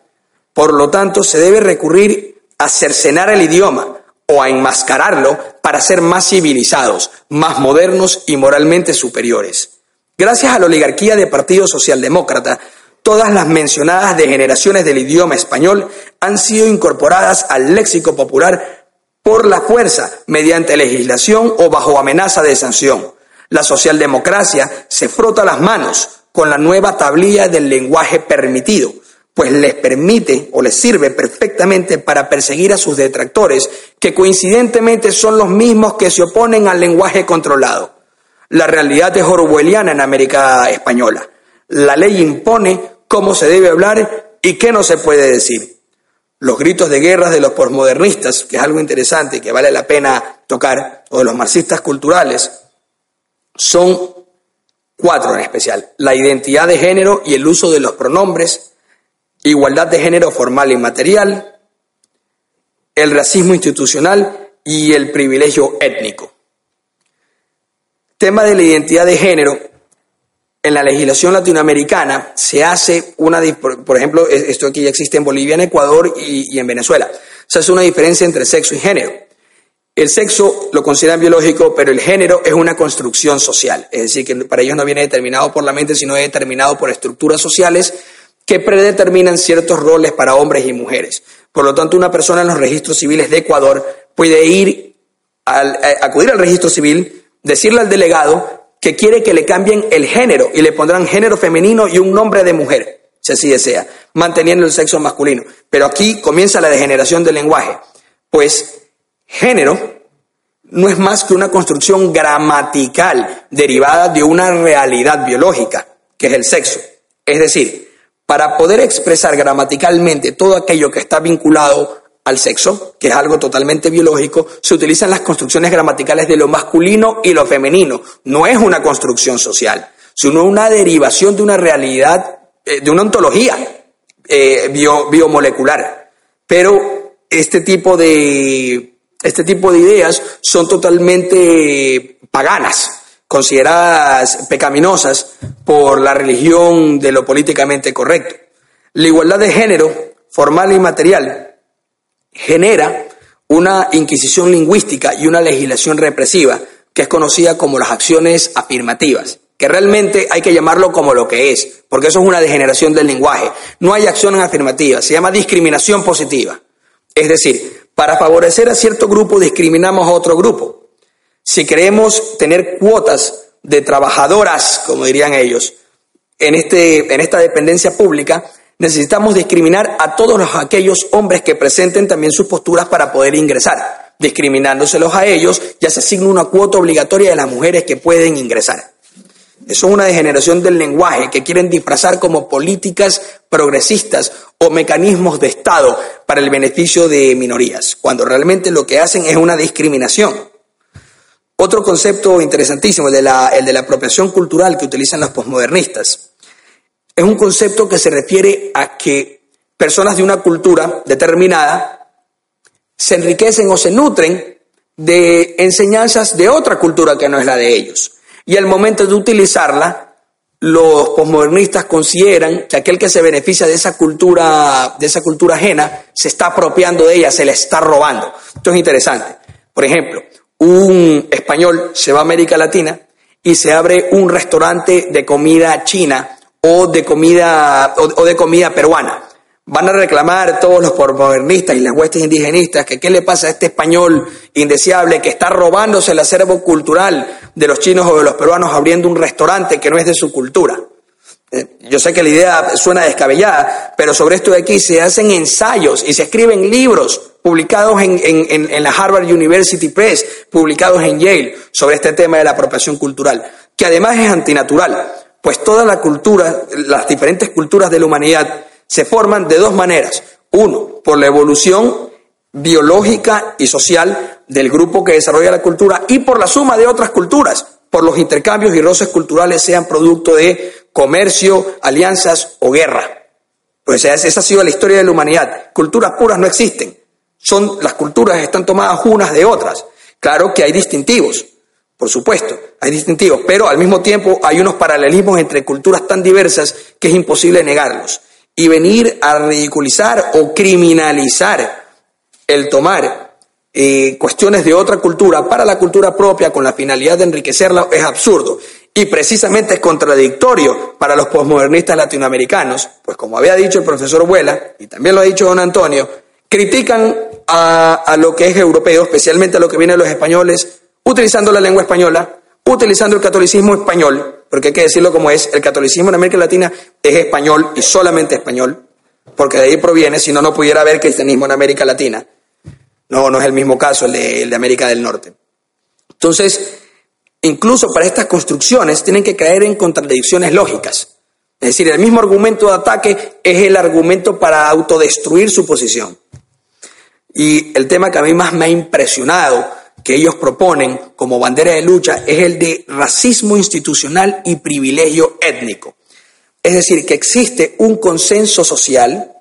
Por lo tanto, se debe recurrir a cercenar el idioma o a enmascararlo para ser más civilizados, más modernos y moralmente superiores. Gracias a la oligarquía de Partido Socialdemócrata, Todas las mencionadas degeneraciones del idioma español han sido incorporadas al léxico popular por la fuerza, mediante legislación o bajo amenaza de sanción. La socialdemocracia se frota las manos con la nueva tablilla del lenguaje permitido, pues les permite o les sirve perfectamente para perseguir a sus detractores, que coincidentemente son los mismos que se oponen al lenguaje controlado. La realidad es orwelliana en América Española. La ley impone cómo se debe hablar y qué no se puede decir. Los gritos de guerra de los posmodernistas, que es algo interesante y que vale la pena tocar, o de los marxistas culturales, son cuatro en especial. La identidad de género y el uso de los pronombres, igualdad de género formal y material, el racismo institucional y el privilegio étnico. Tema de la identidad de género en la legislación latinoamericana se hace una, por ejemplo, esto aquí ya existe en Bolivia, en Ecuador y, en Venezuela, se hace una diferencia entre sexo y género. El sexo lo consideran biológico, pero el género es una construcción social, es decir, que para ellos no viene determinado por la mente, sino determinado por estructuras sociales que predeterminan ciertos roles para hombres y mujeres. Por lo tanto, una persona en los registros civiles de Ecuador puede ir, al, eh, acudir al registro civil, decirle al delegado que quiere que le cambien el género y le pondrán género femenino y un nombre de mujer, si así desea, manteniendo el sexo masculino. Pero aquí comienza la degeneración del lenguaje, pues género no es más que una construcción gramatical derivada de una realidad biológica, que es el sexo. Es decir, para poder expresar gramaticalmente todo aquello que está vinculado al sexo, que es algo totalmente biológico, se utilizan las construcciones gramaticales de lo masculino y lo femenino. No es una construcción social, sino una derivación de una realidad, eh, de una ontología eh, biomolecular. Pero este tipo de, este tipo de ideas son totalmente paganas, consideradas pecaminosas por la religión de lo políticamente correcto. La igualdad de género, formal y material, genera una inquisición lingüística y una legislación represiva que es conocida como las acciones afirmativas, que realmente hay que llamarlo como lo que es, porque eso es una degeneración del lenguaje. No hay acciones afirmativas, se llama discriminación positiva. Es decir, para favorecer a cierto grupo discriminamos a otro grupo. Si queremos tener cuotas de trabajadoras, como dirían ellos, en, este, en esta dependencia pública, necesitamos discriminar a todos aquellos hombres que presenten también sus posturas para poder ingresar. Discriminándoselos a ellos, ya se asigna una cuota obligatoria de las mujeres que pueden ingresar. Eso es una degeneración del lenguaje que quieren disfrazar como políticas progresistas o mecanismos de Estado para el beneficio de minorías, cuando realmente lo que hacen es una discriminación. Otro concepto interesantísimo, el de la, el de la apropiación cultural que utilizan los posmodernistas es un concepto que se refiere a que personas de una cultura determinada se enriquecen o se nutren de enseñanzas de otra cultura que no es la de ellos. Y al momento de utilizarla, los posmodernistas consideran que aquel que se beneficia de esa cultura, de esa cultura ajena, se está apropiando de ella, se la está robando. Esto es interesante. Por ejemplo, un español se va a América Latina y se abre un restaurante de comida china o de comida, o, de comida peruana. Van a reclamar todos los postmodernistas y las huestes indigenistas que qué le pasa a este español indeseable que está robándose el acervo cultural de los chinos o de los peruanos abriendo un restaurante que no es de su cultura. Eh, yo sé que la idea suena descabellada, pero sobre esto de aquí se hacen ensayos y se escriben libros publicados en, en, la Harvard University Press, publicados en Yale, sobre este tema de la apropiación cultural, que además es antinatural, pues toda la cultura, las diferentes culturas de la humanidad, se forman de dos maneras. Uno, por la evolución biológica y social del grupo que desarrolla la cultura y por la suma de otras culturas, por los intercambios y roces culturales sean producto de comercio, alianzas o guerra. Pues esa ha sido la historia de la humanidad. Culturas puras no existen. Son, las culturas están tomadas unas de otras. Claro que hay distintivos, por supuesto, hay distintivos, pero al mismo tiempo hay unos paralelismos entre culturas tan diversas que es imposible negarlos. Y venir a ridiculizar o criminalizar el tomar eh, cuestiones de otra cultura para la cultura propia con la finalidad de enriquecerla es absurdo. Y precisamente es contradictorio para los posmodernistas latinoamericanos, pues como había dicho el profesor Vuela, y también lo ha dicho don Antonio, critican a, lo que es europeo, especialmente a lo que viene de los españoles, utilizando la lengua española, utilizando el catolicismo español, porque hay que decirlo como es, el catolicismo en América Latina es español y solamente español, porque de ahí proviene, si no, no pudiera haber cristianismo en América Latina. No, no es el mismo caso el de, el de América del Norte. Entonces, incluso para estas construcciones tienen que caer en contradicciones lógicas. Es decir, el mismo argumento de ataque es el argumento para autodestruir su posición. Y el tema que a mí más me ha impresionado que ellos proponen como bandera de lucha es el de racismo institucional y privilegio étnico. Es decir, que existe un consenso social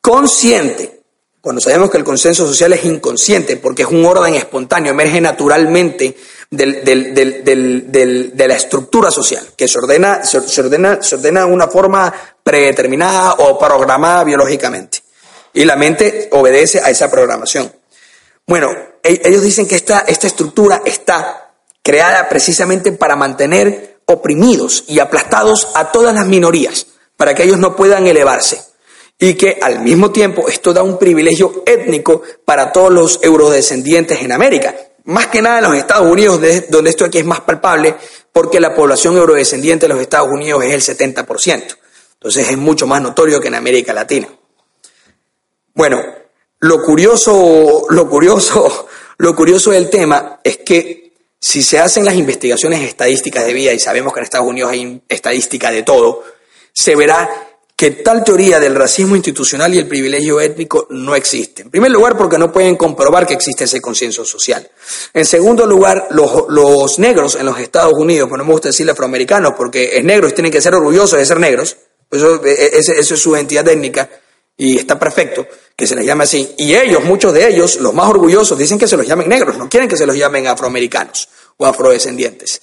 consciente, cuando sabemos que el consenso social es inconsciente porque es un orden espontáneo, emerge naturalmente de la estructura social, que se ordena, se, ordena, se ordena de una forma predeterminada o programada biológicamente y la mente obedece a esa programación. Bueno, e-, ellos dicen que esta, esta estructura está creada precisamente para mantener oprimidos y aplastados a todas las minorías, para que ellos no puedan elevarse. Y que al mismo tiempo esto da un privilegio étnico para todos los eurodescendientes en América. Más que nada en los Estados Unidos, donde esto aquí es más palpable, porque la población eurodescendiente de los Estados Unidos es el 70%. Entonces es mucho más notorio que en América Latina. Bueno, lo curioso, lo curioso, lo curioso del tema es que si se hacen las investigaciones estadísticas de vida, y sabemos que en Estados Unidos hay estadística de todo, se verá que tal teoría del racismo institucional y el privilegio étnico no existe. En primer lugar, porque no pueden comprobar que existe ese consenso social. En segundo lugar, los, negros en los Estados Unidos, pues no me gusta decirle afroamericanos, porque es negros tienen que ser orgullosos de ser negros, pues eso, e, e, eso es su identidad étnica, y está perfecto que se les llame así. Y ellos, muchos de ellos, los más orgullosos, dicen que se los llamen negros, no quieren que se los llamen afroamericanos o afrodescendientes.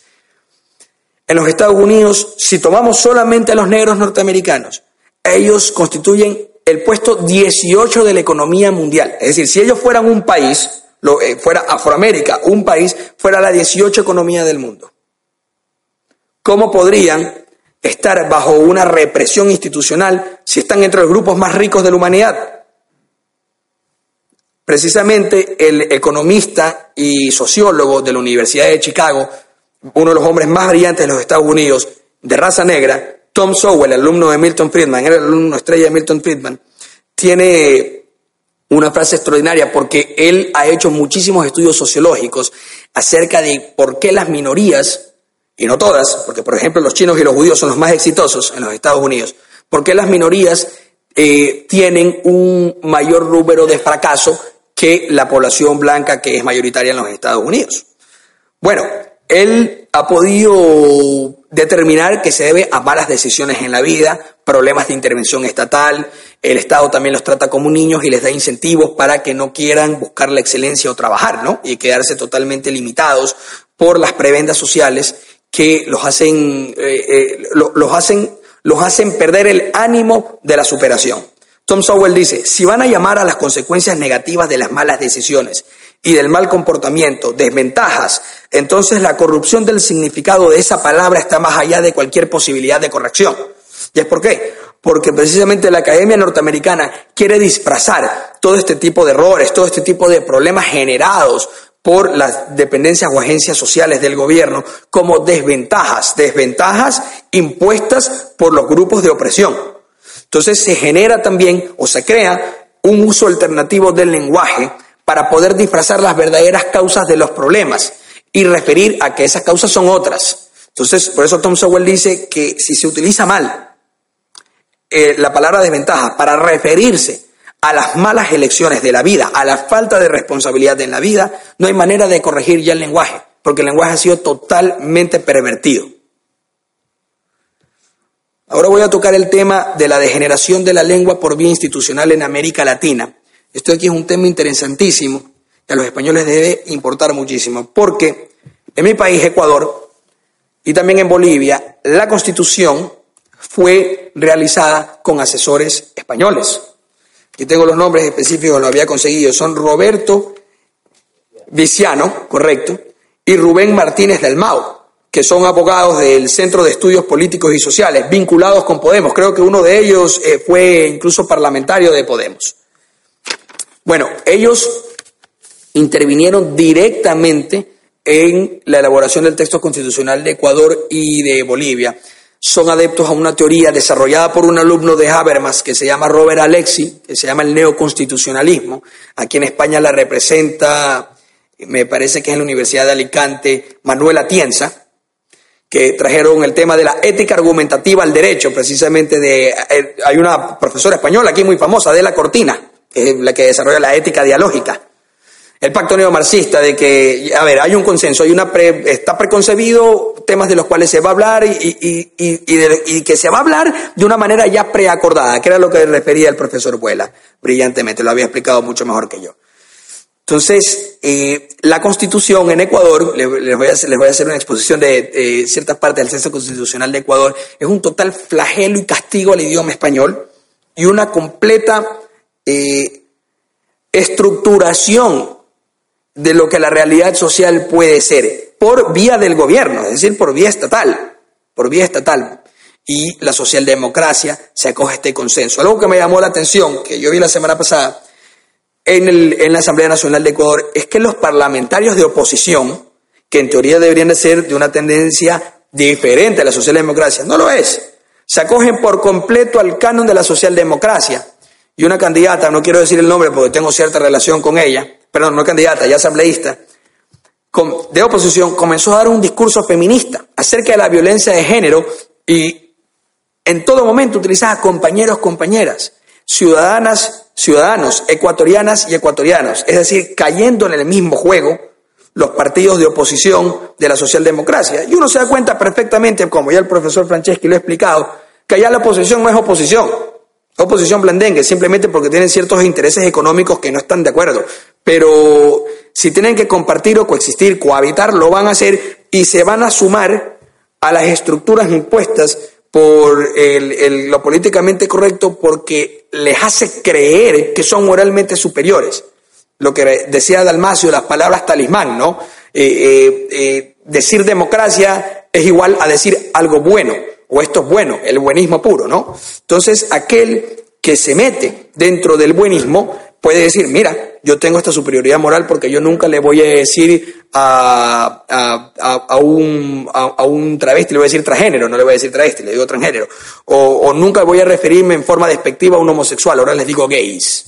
En los Estados Unidos, si tomamos solamente a los negros norteamericanos, ellos constituyen el puesto 18 de la economía mundial. Es decir, si ellos fueran un país, lo, eh, fuera Afroamérica, un país, fuera la 18 economía del mundo. ¿Cómo podrían estar bajo una represión institucional si están entre los grupos más ricos de la humanidad. Precisamente el economista y sociólogo de la Universidad de Chicago, uno de los hombres más brillantes de los Estados Unidos, de raza negra, Tom Sowell, el alumno de Milton Friedman, era el alumno estrella de Milton Friedman, tiene una frase extraordinaria porque él ha hecho muchísimos estudios sociológicos acerca de por qué las minorías y no todas, porque por ejemplo los chinos y los judíos son los más exitosos en los Estados Unidos, porque las minorías eh, tienen un mayor número de fracaso que la población blanca que es mayoritaria en los Estados Unidos. Bueno, él ha podido determinar que se debe a malas decisiones en la vida, problemas de intervención estatal, el Estado también los trata como niños y les da incentivos para que no quieran buscar la excelencia o trabajar, ¿no? Y quedarse totalmente limitados por las prebendas sociales que los hacen, eh, eh, los, hacen, los hacen perder el ánimo de la superación. Tom Sowell dice, si van a llamar a las consecuencias negativas de las malas decisiones y del mal comportamiento desventajas, entonces la corrupción del significado de esa palabra está más allá de cualquier posibilidad de corrección. ¿Y es por qué? Porque precisamente la Academia Norteamericana quiere disfrazar todo este tipo de errores, todo este tipo de problemas generados por las dependencias o agencias sociales del gobierno como desventajas, desventajas impuestas por los grupos de opresión. Entonces se genera también o se crea un uso alternativo del lenguaje para poder disfrazar las verdaderas causas de los problemas y referir a que esas causas son otras. Entonces, por eso Tom Sowell dice que si se utiliza mal eh, la palabra desventaja para referirse a las malas elecciones de la vida, a la falta de responsabilidad en la vida, no hay manera de corregir ya el lenguaje, porque el lenguaje ha sido totalmente pervertido. Ahora voy a tocar el tema de la degeneración de la lengua por vía institucional en América Latina. Esto aquí es un tema interesantísimo que a los españoles debe importar muchísimo, porque en mi país, Ecuador, y también en Bolivia, la constitución fue realizada con asesores españoles. Aquí tengo los nombres específicos, lo había conseguido. Son Roberto Viciano, correcto, y Rubén Martínez del Mao, que son abogados del Centro de Estudios Políticos y Sociales, vinculados con Podemos. Creo que uno de ellos eh, fue incluso parlamentario de Podemos. Bueno, ellos intervinieron directamente en la elaboración del texto constitucional de Ecuador y de Bolivia son adeptos a una teoría desarrollada por un alumno de Habermas que se llama Robert Alexi, que se llama el neoconstitucionalismo. Aquí en España la representa, me parece que es en la Universidad de Alicante, Manuel Atienza, que trajeron el tema de la ética argumentativa al derecho, precisamente de... Eh, hay una profesora española aquí muy famosa, Adela Cortina, que es la que desarrolla la ética dialógica el pacto neomarxista de que, a ver, hay un consenso, hay una está preconcebido temas de los cuales se va a hablar y, y, que se va a hablar de una manera ya preacordada, que era lo que refería el profesor Vuela, brillantemente, lo había explicado mucho mejor que yo. Entonces, eh, la constitución en Ecuador, les, voy a hacer, les voy a hacer una exposición de ciertas partes del censo constitucional de Ecuador, es un total flagelo y castigo al idioma español y una completa eh, estructuración de lo que la realidad social puede ser, por vía del gobierno, es decir, por vía estatal, por vía estatal. Y la socialdemocracia se acoge a este consenso. Algo que me llamó la atención, que yo vi la semana pasada en, el, en la Asamblea Nacional de Ecuador, es que los parlamentarios de oposición, que en teoría deberían de ser de una tendencia diferente a la socialdemocracia, no lo es. Se acogen por completo al canon de la socialdemocracia. Y una candidata, no quiero decir el nombre porque tengo cierta relación con ella, perdón, no candidata, ya asambleísta, de oposición, comenzó a dar un discurso feminista acerca de la violencia de género y en todo momento utilizaba compañeros, compañeras, ciudadanas, ciudadanos, ecuatorianas y ecuatorianos, es decir, cayendo en el mismo juego los partidos de oposición de la socialdemocracia. Y uno se da cuenta perfectamente, como ya el profesor Franceschi lo ha explicado, que allá la oposición no es oposición, oposición blandengue, simplemente porque tienen ciertos intereses económicos que no están de acuerdo. Pero si tienen que compartir o coexistir, cohabitar, lo van a hacer y se van a sumar a las estructuras impuestas por lo políticamente correcto porque les hace creer que son moralmente superiores. Lo que decía Dalmacio, las palabras talismán, ¿no? Eh, eh, eh, decir democracia es igual a decir algo bueno, o esto es bueno, el buenismo puro, ¿no? Entonces, aquel que se mete dentro del buenismo puede decir, mira, yo tengo esta superioridad moral porque yo nunca le voy a decir a, a, un, a, un travesti, le voy a decir transgénero, no le voy a decir travesti, le digo transgénero. O, o nunca voy a referirme en forma despectiva a un homosexual, ahora les digo gays.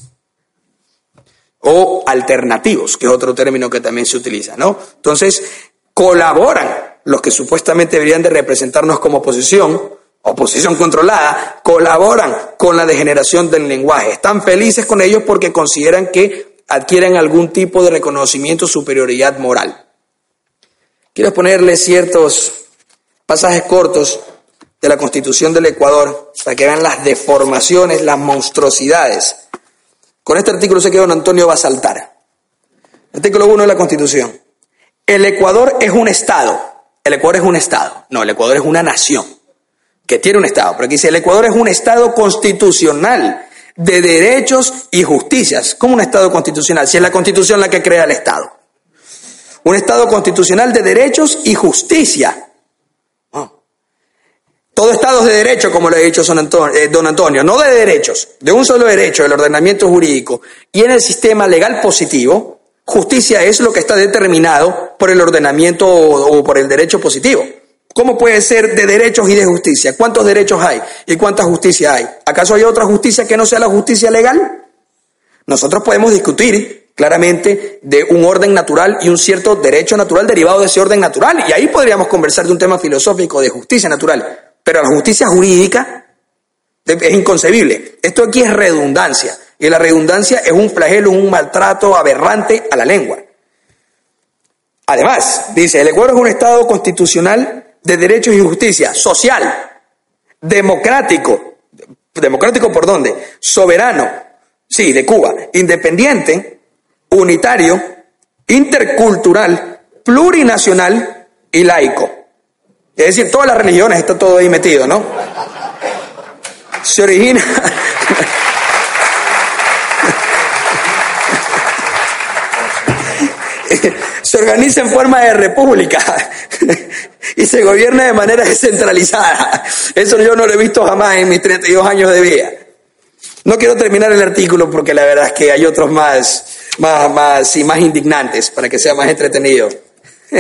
O alternativos, que es otro término que también se utiliza, ¿no? Entonces, colaboran los que supuestamente deberían de representarnos como oposición oposición controlada, colaboran con la degeneración del lenguaje. Están felices con ellos porque consideran que adquieren algún tipo de reconocimiento, superioridad moral. Quiero ponerles ciertos pasajes cortos de la Constitución del Ecuador para que vean las deformaciones, las monstruosidades. Con este artículo sé que don Antonio va a saltar. Artículo 1 de la Constitución. El Ecuador es un Estado. El Ecuador es un Estado. No, el Ecuador es una nación que tiene un Estado, pero aquí dice, el Ecuador es un Estado constitucional de derechos y justicias. ¿Cómo un Estado constitucional? Si es la Constitución la que crea el Estado. Un Estado constitucional de derechos y justicia. Todo Estado es de derecho, como lo ha dicho eh, don Antonio, no de derechos, de un solo derecho, el ordenamiento jurídico. Y en el sistema legal positivo, justicia es lo que está determinado por el ordenamiento o por el derecho positivo. ¿Cómo puede ser de derechos y de justicia? ¿Cuántos derechos hay y cuánta justicia hay? ¿Acaso hay otra justicia que no sea la justicia legal? Nosotros podemos discutir claramente de un orden natural y un cierto derecho natural derivado de ese orden natural. Y ahí podríamos conversar de un tema filosófico de justicia natural. Pero la justicia jurídica es inconcebible. Esto aquí es redundancia. Y la redundancia es un flagelo, un maltrato aberrante a la lengua. Además, dice, el Ecuador es un Estado constitucional de derechos y justicia, social, democrático. ¿Democrático por dónde? Soberano, sí, de Cuba. Independiente, unitario, intercultural, plurinacional y laico. Es decir, todas las religiones, está todo ahí metido, ¿no? Se origina... se organiza en forma de república y se gobierna de manera descentralizada. Eso yo no lo he visto jamás en mis 32 años de vida. No quiero terminar el artículo porque la verdad es que hay otros más, más, más y más indignantes para que sea más entretenido.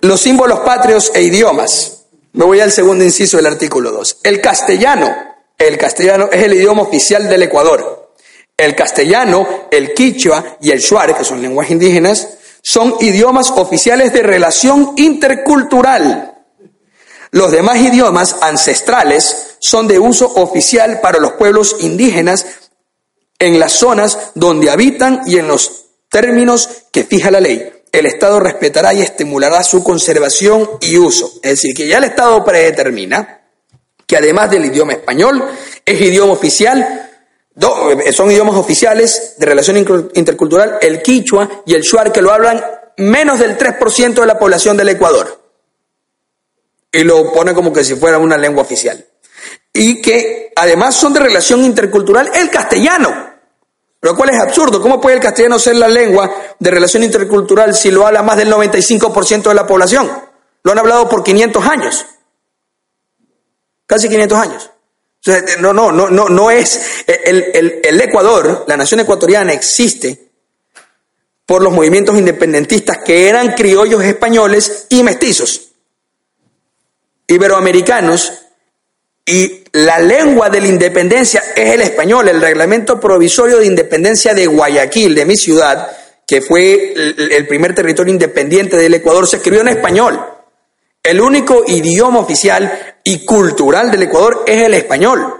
Los símbolos patrios e idiomas. Me voy al segundo inciso del artículo 2. El castellano, el castellano es el idioma oficial del Ecuador. El castellano, el quichua y el shuar, que son lenguas indígenas, son idiomas oficiales de relación intercultural. Los demás idiomas ancestrales son de uso oficial para los pueblos indígenas en las zonas donde habitan y en los términos que fija la ley el Estado respetará y estimulará su conservación y uso. Es decir, que ya el Estado predetermina que además del idioma español, es idioma oficial, son idiomas oficiales de relación intercultural, el quichua y el shuar, que lo hablan menos del 3% de la población del Ecuador. Y lo pone como que si fuera una lengua oficial. Y que además son de relación intercultural el castellano, lo cual es absurdo. ¿Cómo puede el castellano ser la lengua de relación intercultural si lo habla más del 95% de la población? Lo han hablado por 500 años. Casi 500 años. No, no, no, no, no es. El, el Ecuador, la nación ecuatoriana existe por los movimientos independentistas que eran criollos españoles y mestizos, iberoamericanos y la lengua de la independencia es el español. El reglamento provisorio de independencia de Guayaquil, de mi ciudad, que fue el primer territorio independiente del Ecuador, se escribió en español. El único idioma oficial y cultural del Ecuador es el español.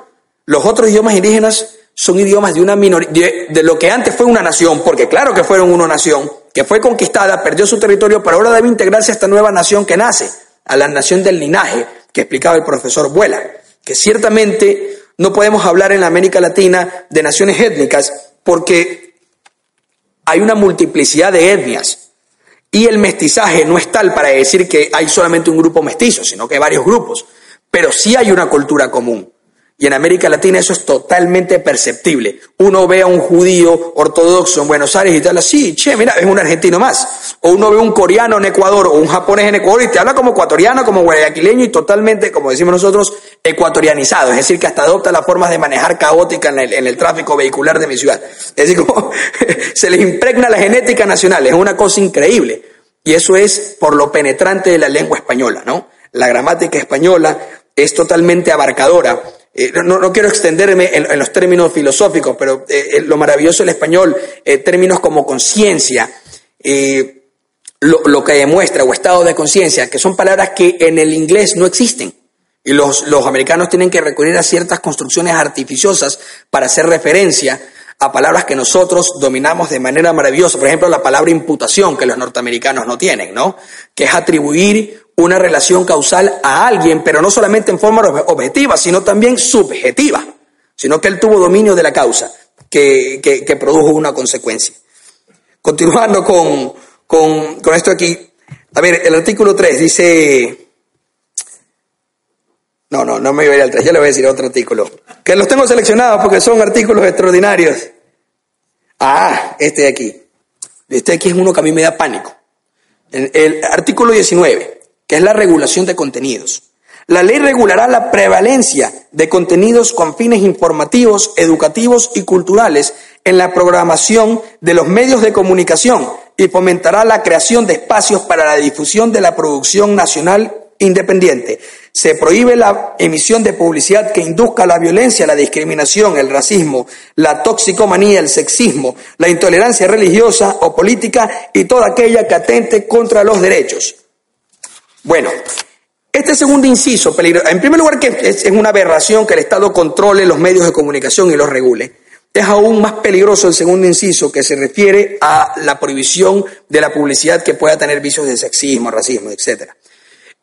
Los otros idiomas indígenas son idiomas de una minoría, de, lo que antes fue una nación, porque claro que fueron una nación, que fue conquistada, perdió su territorio, pero ahora debe integrarse a esta nueva nación que nace, a la nación del linaje, que explicaba el profesor Vuela que ciertamente no podemos hablar en la América Latina de naciones étnicas porque hay una multiplicidad de etnias y el mestizaje no es tal para decir que hay solamente un grupo mestizo, sino que hay varios grupos, pero sí hay una cultura común. Y en América Latina eso es totalmente perceptible. Uno ve a un judío ortodoxo en Buenos Aires y te habla, sí, che, mira, es un argentino más. O uno ve un coreano en Ecuador o un japonés en Ecuador y te habla como ecuatoriano, como guayaquileño y totalmente, como decimos nosotros, ecuatorianizado. Es decir, que hasta adopta las formas de manejar caótica en el, en el tráfico vehicular de mi ciudad. Es decir, como se les impregna la genética nacional. Es una cosa increíble. Y eso es por lo penetrante de la lengua española, ¿no? La gramática española es totalmente abarcadora eh, no, quiero extenderme en, los términos filosóficos, pero eh, eh, lo maravilloso del español, términos como conciencia, lo, que demuestra, o estado de conciencia, que son palabras que en el inglés no existen. Y los, los americanos tienen que recurrir a ciertas construcciones artificiosas para hacer referencia a palabras que nosotros dominamos de manera maravillosa. Por ejemplo, la palabra imputación, que los norteamericanos no tienen, ¿no? Que es atribuir una relación causal a alguien, pero no solamente en forma objetiva, sino también subjetiva, sino que él tuvo dominio de la causa que, que, produjo una consecuencia. Continuando con, con, con esto aquí, a ver, el artículo 3 dice... No, no, no me voy a ir al 3, ya le voy a decir otro artículo. Que los tengo seleccionados porque son artículos extraordinarios. Ah, este de aquí. Este de aquí es uno que a mí me da pánico. el artículo 19 que es la regulación de contenidos. La ley regulará la prevalencia de contenidos con fines informativos, educativos y culturales en la programación de los medios de comunicación y fomentará la creación de espacios para la difusión de la producción nacional independiente. Se prohíbe la emisión de publicidad que induzca la violencia, la discriminación, el racismo, la toxicomanía, el sexismo, la intolerancia religiosa o política y toda aquella que atente contra los derechos. Bueno, este segundo inciso, en primer lugar que es una aberración que el Estado controle los medios de comunicación y los regule. Es aún más peligroso el segundo inciso que se refiere a la prohibición de la publicidad que pueda tener vicios de sexismo, racismo, etcétera.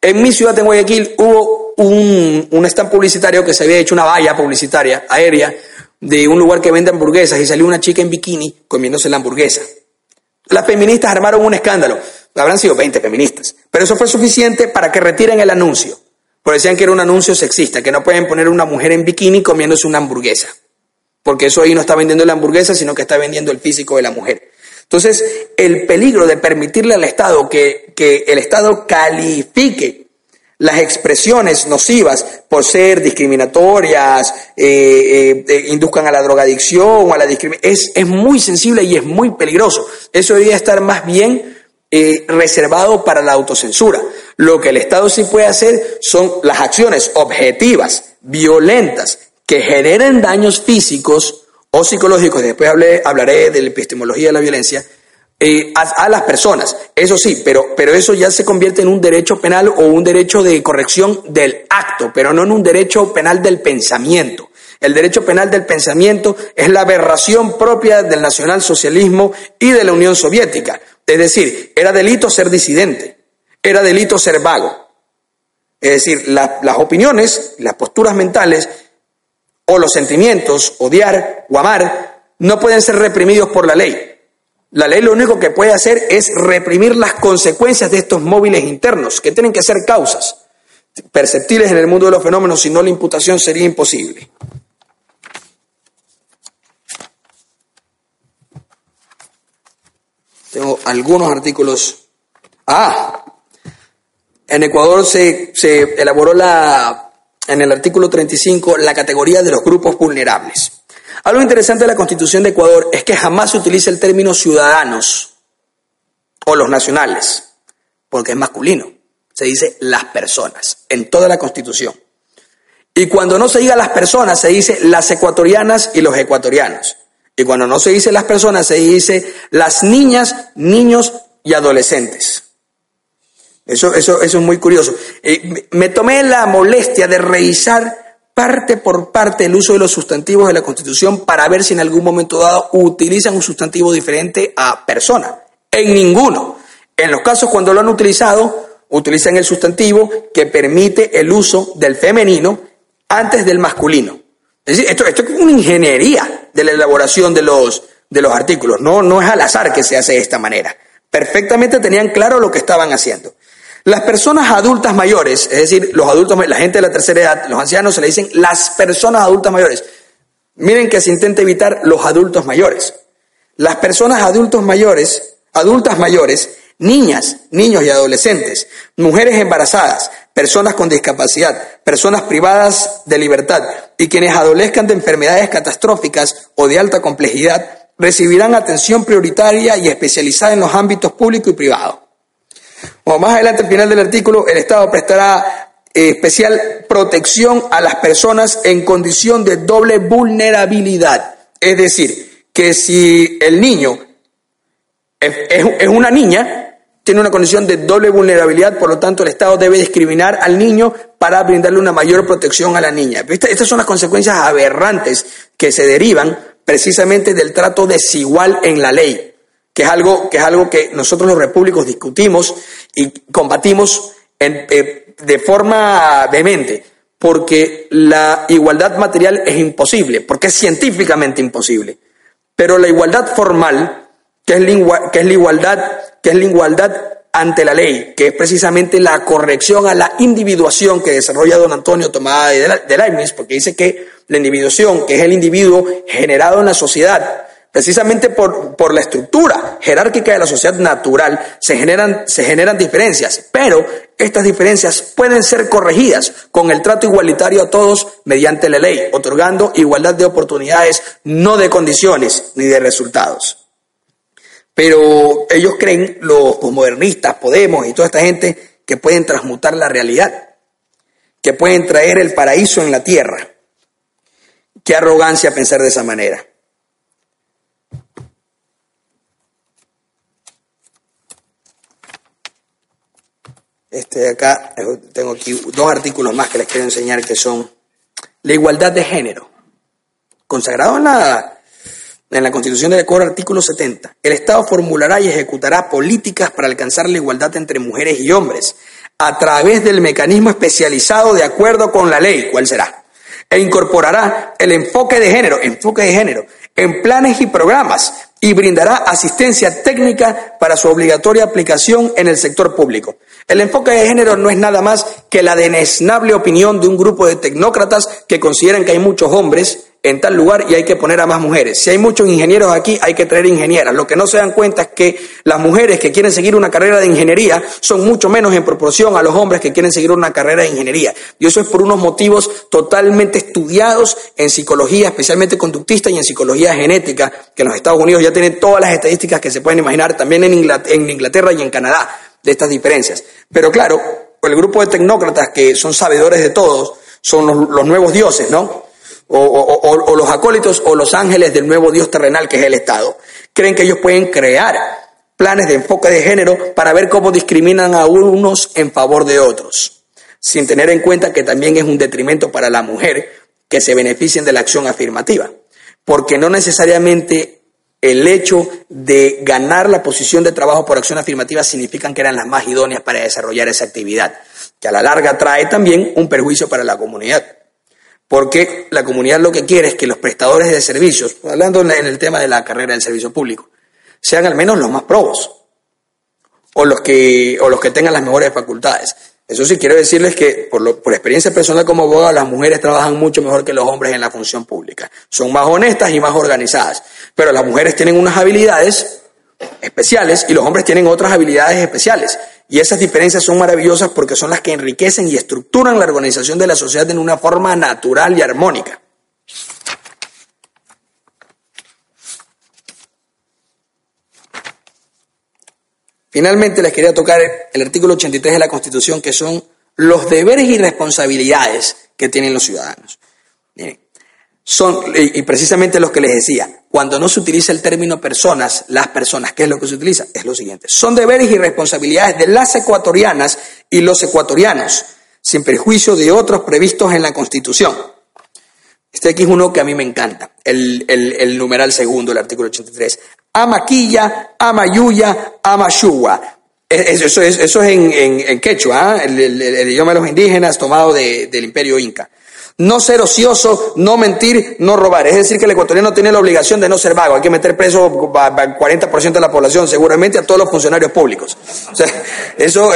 En mi ciudad, en Guayaquil, hubo un, un stand publicitario que se había hecho una valla publicitaria aérea de un lugar que vende hamburguesas y salió una chica en bikini comiéndose la hamburguesa. Las feministas armaron un escándalo. Habrán sido 20 feministas. Pero eso fue suficiente para que retiren el anuncio. Porque decían que era un anuncio sexista, que no pueden poner una mujer en bikini comiéndose una hamburguesa. Porque eso ahí no está vendiendo la hamburguesa, sino que está vendiendo el físico de la mujer. Entonces, el peligro de permitirle al Estado que, el Estado califique las expresiones nocivas por ser discriminatorias, eh, eh, induzcan a la drogadicción o a la discriminación, es, es, muy sensible y es muy peligroso. Eso debería estar más bien eh, reservado para la autocensura. Lo que el Estado sí puede hacer son las acciones objetivas, violentas, que generen daños físicos o psicológicos, después hablaré de la epistemología de la violencia, eh, a, las personas. Eso sí, pero, pero eso ya se convierte en un derecho penal o un derecho de corrección del acto, pero no en un derecho penal del pensamiento. El derecho penal del pensamiento es la aberración propia del nacionalsocialismo y de la Unión Soviética. Es decir, era delito ser disidente, era delito ser vago. Es decir, las opiniones, las posturas mentales o los sentimientos, odiar o amar, no pueden ser reprimidos por la ley. La ley lo único que puede hacer es reprimir las consecuencias de estos móviles internos, que tienen que ser causas perceptibles en el mundo de los fenómenos, si no la imputación sería imposible. Tengo algunos artículos. Ah, en Ecuador se, se elaboró la en el artículo 35 la categoría de los grupos vulnerables. Algo interesante de la Constitución de Ecuador es que jamás se utiliza el término ciudadanos o los nacionales, porque es masculino. Se dice las personas en toda la Constitución. Y cuando no se diga las personas, se dice las ecuatorianas y los ecuatorianos. Y cuando no se dice las personas, se dice las niñas, niños y adolescentes. Eso, eso, eso es muy curioso. Eh, me tomé la molestia de revisar parte por parte el uso de los sustantivos de la Constitución para ver si en algún momento dado utilizan un sustantivo diferente a persona. En ninguno. En los casos cuando lo han utilizado, utilizan el sustantivo que permite el uso del femenino antes del masculino. Es decir, esto, esto es una ingeniería de la elaboración de los, de los artículos. No, no es al azar que se hace de esta manera. Perfectamente tenían claro lo que estaban haciendo. Las personas adultas mayores, es decir, los adultos, la gente de la tercera edad, los ancianos se le dicen las personas adultas mayores. Miren que se intenta evitar los adultos mayores. Las personas adultos mayores, adultas mayores, niñas, niños y adolescentes, mujeres embarazadas, personas con discapacidad, personas privadas de libertad y quienes adolezcan de enfermedades catastróficas o de alta complejidad recibirán atención prioritaria y especializada en los ámbitos público y privado. O más adelante, al final del artículo, el Estado prestará eh, especial protección a las personas en condición de doble vulnerabilidad. Es decir, que si el niño es, una niña, tiene una condición de doble vulnerabilidad, por lo tanto el Estado debe discriminar al niño para brindarle una mayor protección a la niña. Estas son las consecuencias aberrantes que se derivan precisamente del trato desigual en la ley que es algo que, es algo que nosotros los repúblicos discutimos y combatimos eh, de forma vehemente, porque la igualdad material es imposible, porque es científicamente imposible. Pero la igualdad formal, que es que es la igualdad, que es la igualdad ante la ley, que es precisamente la corrección a la individuación que desarrolla don Antonio tomada de Leibniz, porque dice que la individuación, que es el individuo generado en la sociedad, Precisamente por, por, la estructura jerárquica de la sociedad natural se generan, se generan diferencias, pero estas diferencias pueden ser corregidas con el trato igualitario a todos mediante la ley, otorgando igualdad de oportunidades, no de condiciones ni de resultados. Pero ellos creen, los posmodernistas, Podemos y toda esta gente, que pueden transmutar la realidad, que pueden traer el paraíso en la tierra. Qué arrogancia pensar de esa manera. Este acá eh, tengo aquí dos artículos más que les quiero enseñar que son la igualdad de género, consagrado en la, en la Constitución del Ecuador, artículo 70. El Estado formulará y ejecutará políticas para alcanzar la igualdad entre mujeres y hombres a través del mecanismo especializado de acuerdo con la ley. ¿Cuál será? E incorporará el enfoque de género, enfoque de género, en planes y programas y brindará asistencia técnica para su obligatoria aplicación en el sector público. El enfoque de género no es nada más que la denesnable opinión de un grupo de tecnócratas que consideran que hay muchos hombres en tal lugar y hay que poner a más mujeres. Si hay muchos ingenieros aquí, hay que traer ingenieras. Lo que no se dan cuenta es que las mujeres que quieren seguir una carrera de ingeniería son mucho menos en proporción a los hombres que quieren seguir una carrera de ingeniería. Y eso es por unos motivos totalmente estudiados en psicología, especialmente conductista y en psicología genética, que en los Estados Unidos ya tienen todas las estadísticas que se pueden imaginar, también en Inglaterra y en Canadá, de estas diferencias. Pero claro, el grupo de tecnócratas que son sabedores de todos, son los, los nuevos dioses, ¿no? o, los acólitos o los ángeles del nuevo Dios terrenal que es el Estado. Creen que ellos pueden crear planes de enfoque de género para ver cómo discriminan a unos en favor de otros, sin tener en cuenta que también es un detrimento para la mujer que se beneficien de la acción afirmativa, porque no necesariamente el hecho de ganar la posición de trabajo por acción afirmativa significan que eran las más idóneas para desarrollar esa actividad, que a la larga trae también un perjuicio para la comunidad porque la comunidad lo que quiere es que los prestadores de servicios, hablando en el tema de la carrera del servicio público, sean al menos los más probos o los que, o los que tengan las mejores facultades. Eso sí, quiero decirles que por, por experiencia personal como abogado, las mujeres trabajan mucho mejor que los hombres en la función pública. Son más honestas y más organizadas. Pero las mujeres tienen unas habilidades especiales y los hombres tienen otras habilidades especiales. Y esas diferencias son maravillosas porque son las que enriquecen y estructuran la organización de la sociedad en una forma natural y armónica. Finalmente les quería tocar el artículo 83 de la Constitución, que son los deberes y responsabilidades que tienen los ciudadanos. son, y precisamente los que les decía, cuando no se utiliza el término personas, las personas, ¿qué es lo que se utiliza? Es lo siguiente. Son deberes y responsabilidades de las ecuatorianas y los ecuatorianos, sin perjuicio de otros previstos en la Constitución. Este aquí es uno que a mí me encanta, el, numeral segundo, el artículo 83. Amaquilla, amayuya, amayuwa. Eso es, eso es en, quechua, ¿ah? el, idioma de los indígenas tomado del imperio inca. No ser ocioso, no mentir, no robar. Es decir, que el ecuatoriano tiene la obligación de no ser vago. Hay que meter preso al 40% de la población, seguramente a todos los funcionarios públicos. O sea, eso,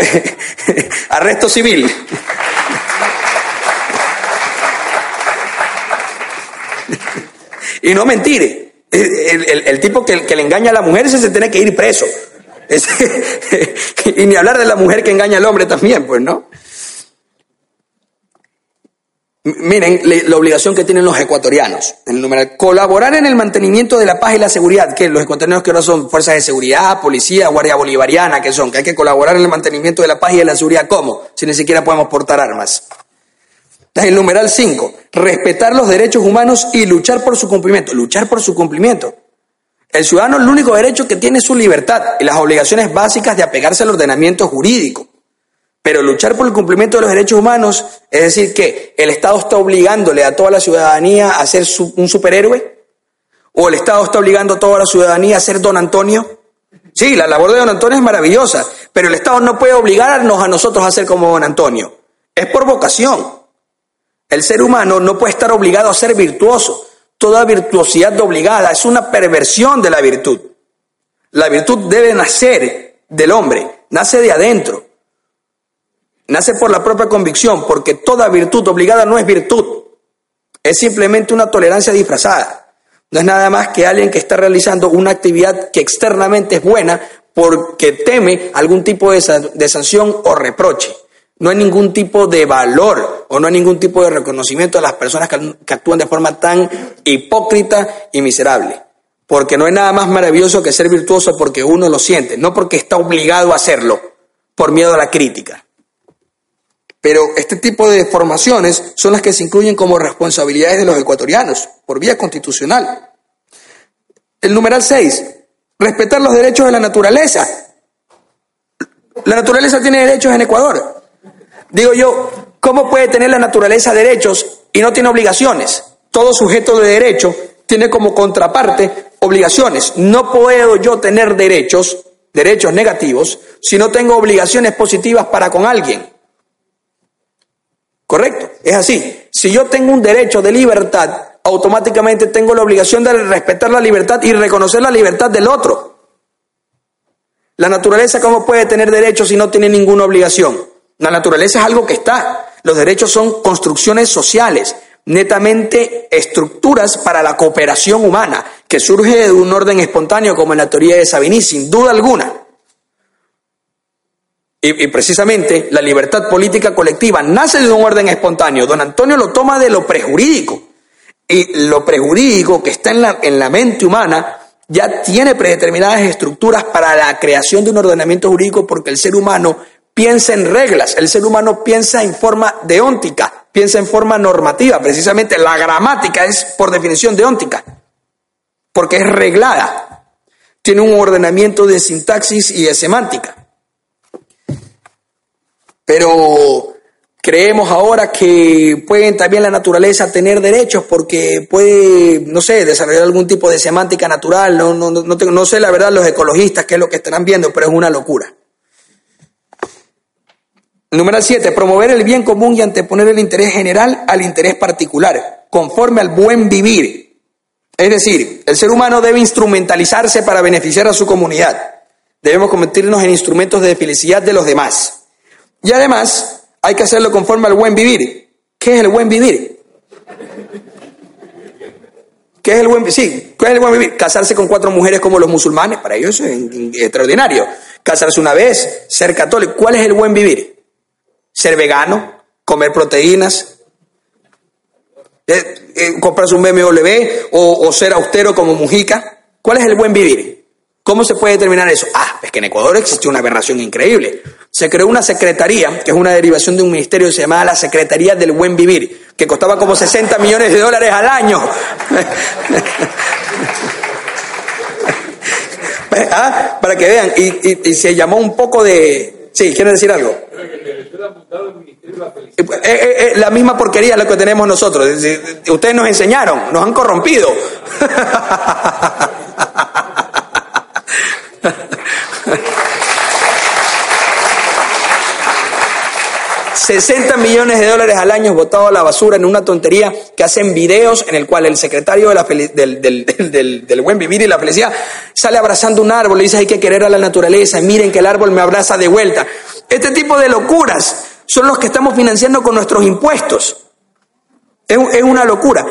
arresto civil. y no mentir. El, tipo que, le engaña a la mujer ese se tiene que ir preso. y ni hablar de la mujer que engaña al hombre también, pues, ¿no? Miren la obligación que tienen los ecuatorianos. El numeral, colaborar en el mantenimiento de la paz y la seguridad. Que los ecuatorianos que ahora son fuerzas de seguridad, policía, guardia bolivariana, que son, que hay que colaborar en el mantenimiento de la paz y de la seguridad. ¿Cómo? Si ni siquiera podemos portar armas. El numeral 5, respetar los derechos humanos y luchar por su cumplimiento. Luchar por su cumplimiento. El ciudadano el único derecho que tiene es su libertad y las obligaciones básicas de apegarse al ordenamiento jurídico. Pero luchar por el cumplimiento de los derechos humanos, es decir, que el Estado está obligándole a toda la ciudadanía a ser un superhéroe, o el Estado está obligando a toda la ciudadanía a ser don Antonio. Sí, la labor de don Antonio es maravillosa, pero el Estado no puede obligarnos a nosotros a ser como don Antonio. Es por vocación. El ser humano no puede estar obligado a ser virtuoso. Toda virtuosidad obligada es una perversión de la virtud. La virtud debe nacer del hombre, nace de adentro. Nace por la propia convicción, porque toda virtud obligada no es virtud, es simplemente una tolerancia disfrazada. No es nada más que alguien que está realizando una actividad que externamente es buena porque teme algún tipo de, sanción o reproche. No hay ningún tipo de valor o no hay ningún tipo de reconocimiento a las personas que actúan de forma tan hipócrita y miserable. Porque no hay nada más maravilloso que ser virtuoso porque uno lo siente, no porque está obligado a hacerlo por miedo a la crítica. Pero este tipo de formaciones son las que se incluyen como responsabilidades de los ecuatorianos por vía constitucional. El numeral 6, respetar los derechos de la naturaleza. La naturaleza tiene derechos en Ecuador. Digo yo, ¿cómo puede tener la naturaleza derechos y no tiene obligaciones? Todo sujeto de derecho tiene como contraparte obligaciones. No puedo yo tener derechos, derechos negativos, si no tengo obligaciones positivas para con alguien. ¿Correcto? Es así. Si yo tengo un derecho de libertad, automáticamente tengo la obligación de respetar la libertad y reconocer la libertad del otro. La naturaleza, ¿cómo puede tener derechos si no tiene ninguna obligación? La naturaleza es algo que está. Los derechos son construcciones sociales, netamente estructuras para la cooperación humana, que surge de un orden espontáneo como en la teoría de Savigny, sin duda alguna. Y, precisamente la libertad política colectiva nace de un orden espontáneo. Don Antonio lo toma de lo prejurídico. Y lo prejurídico que está en la, en la mente humana ya tiene predeterminadas estructuras para la creación de un ordenamiento jurídico porque el ser humano piensa en reglas, el ser humano piensa en forma deóntica, piensa en forma normativa. Precisamente la gramática es por definición deóntica, porque es reglada, tiene un ordenamiento de sintaxis y de semántica. Pero creemos ahora que pueden también la naturaleza tener derechos porque puede, no sé, desarrollar algún tipo de semántica natural. No, no, no, no sé la verdad los ecologistas qué es lo que estarán viendo, pero es una locura. Número 7. Promover el bien común y anteponer el interés general al interés particular, conforme al buen vivir. Es decir, el ser humano debe instrumentalizarse para beneficiar a su comunidad. Debemos convertirnos en instrumentos de felicidad de los demás. Y además, hay que hacerlo conforme al buen vivir. ¿Qué es el buen vivir? ¿Qué es el buen Sí, ¿qué es el buen vivir? Casarse con cuatro mujeres como los musulmanes, para ellos es extraordinario. Casarse una vez, ser católico. ¿Cuál es el buen vivir? Ser vegano, comer proteínas, eh, eh, comprarse un BMW o, ser austero como Mujica. ¿Cuál es el buen vivir? ¿Cómo se puede determinar eso? Ah, es que en Ecuador existe una aberración increíble. Se creó una secretaría, que es una derivación de un ministerio se llamaba la Secretaría del Buen Vivir, que costaba como 60 millones de dólares al año. ¿Ah? Para que vean, y, y se llamó un poco de... Sí, ¿quieren decir algo? Eh, eh, eh, la misma porquería es lo que tenemos nosotros. Ustedes nos enseñaron, nos han corrompido. 60 millones de dólares al año botados a la basura en una tontería que hacen videos en el cual el secretario de la del, buen vivir y la felicidad sale abrazando un árbol y dice hay que querer a la naturaleza, miren que el árbol me abraza de vuelta. Este tipo de locuras son los que estamos financiando con nuestros impuestos. Es, es una locura.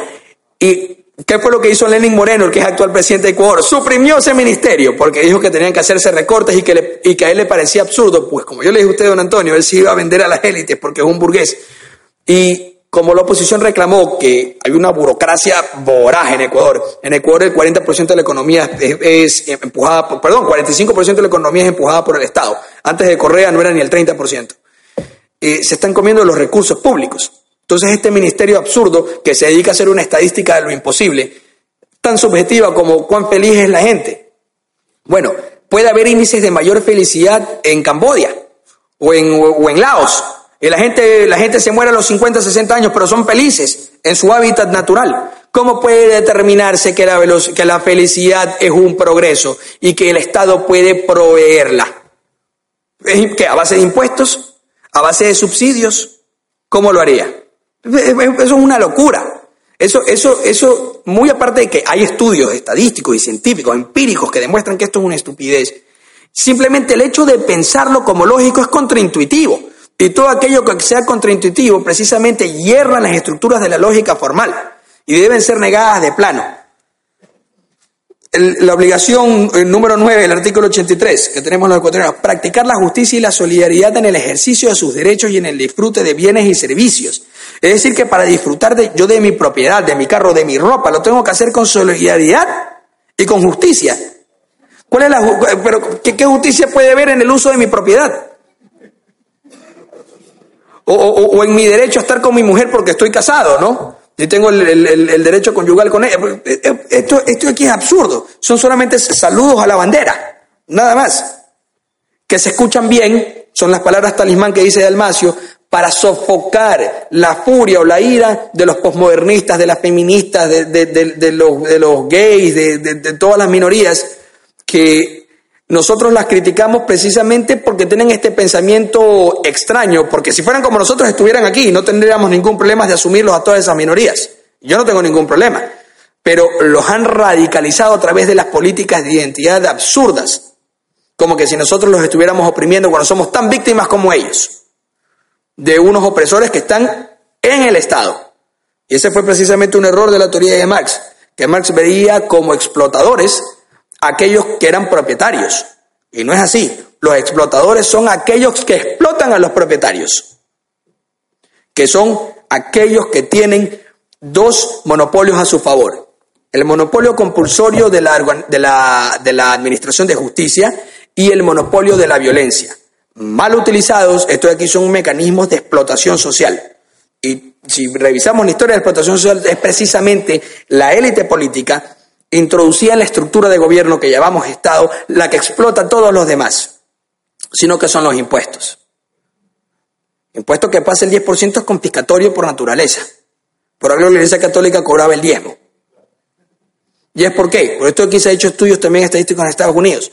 Y ¿Qué fue lo que hizo Lenin Moreno, el que es actual presidente de Ecuador? Suprimió ese ministerio porque dijo que tenían que hacerse recortes y que, y que a él le parecía absurdo. Pues como yo le dije a usted, don Antonio, él sí iba a vender a las élites porque es un burgués. Y como la oposición reclamó que hay una burocracia voraz en Ecuador, en Ecuador el 40% de la economía es, empujada, por, perdón, 45% de la economía es empujada por el Estado. Antes de Correa no era ni el 30%. Eh, se están comiendo los recursos públicos. Entonces este ministerio absurdo que se dedica a hacer una estadística de lo imposible, tan subjetiva como cuán feliz es la gente. Bueno, puede haber índices de mayor felicidad en en, o en Laos. Y la gente, la gente se muere a los 50, 60 años, pero son felices en su hábitat natural. ¿Cómo puede determinarse que la, que la felicidad es un progreso y que el Estado puede proveerla? ¿Qué? ¿A base de impuestos? ¿A base de subsidios? ¿Cómo lo haría? Eso es una locura. Eso, eso, eso, muy aparte de que hay estudios estadísticos y científicos, empíricos, que demuestran que esto es una estupidez, simplemente el hecho de pensarlo como lógico es contraintuitivo. Y todo aquello que sea contraintuitivo precisamente hierra las estructuras de la lógica formal y deben ser negadas de plano. la obligación eh, número 9 del artículo 83 que tenemos los ecuatorianos, practicar la justicia y la solidaridad en el ejercicio de sus derechos y en el disfrute de bienes y servicios. Es decir, que para disfrutar de, yo de mi propiedad, de mi carro, de mi ropa, lo tengo que hacer con solidaridad y con justicia. ¿Cuál es la pero ¿qué, justicia puede haber en el uso de mi propiedad? O, en mi derecho a estar con mi mujer porque estoy casado, ¿no? Y tengo el, derecho conyugal con ella. Eh, eh, esto, esto aquí es absurdo. Son solamente saludos a la bandera. Nada más. Que se escuchan bien, son las palabras talismán que dice Dalmacio, para sofocar la furia o la ira de los posmodernistas, de las feministas, de, de, los, de los gays, de todas las minorías, que nosotros las criticamos precisamente porque tienen este pensamiento extraño, porque si fueran como nosotros estuvieran aquí, no tendríamos ningún problema de asumirlos a todas esas minorías. Yo no tengo ningún problema, pero los han radicalizado a través de las políticas de identidad absurdas, como que si nosotros los estuviéramos oprimiendo cuando somos tan víctimas como ellos, de unos opresores que están en el Estado. Y ese fue precisamente un error de la teoría de Marx, que Marx veía como explotadores aquellos que eran propietarios. Y no es así. Los explotadores son aquellos que explotan a los propietarios, que son aquellos que tienen dos monopolios a su favor. El monopolio compulsorio de la, de la, de la Administración de Justicia y el monopolio de la violencia. Mal utilizados, estos aquí son mecanismos de explotación social. Y si revisamos la historia de la explotación social, es precisamente la élite política introducía en la estructura de gobierno que llamamos Estado la que explota a todos los demás, sino que son los impuestos. Impuesto que pasa el 10% es confiscatorio por naturaleza. Por algo la Iglesia Católica cobraba el diezmo. ¿Y es por qué? Por esto aquí se ha hecho estudios también estadísticos en Estados Unidos,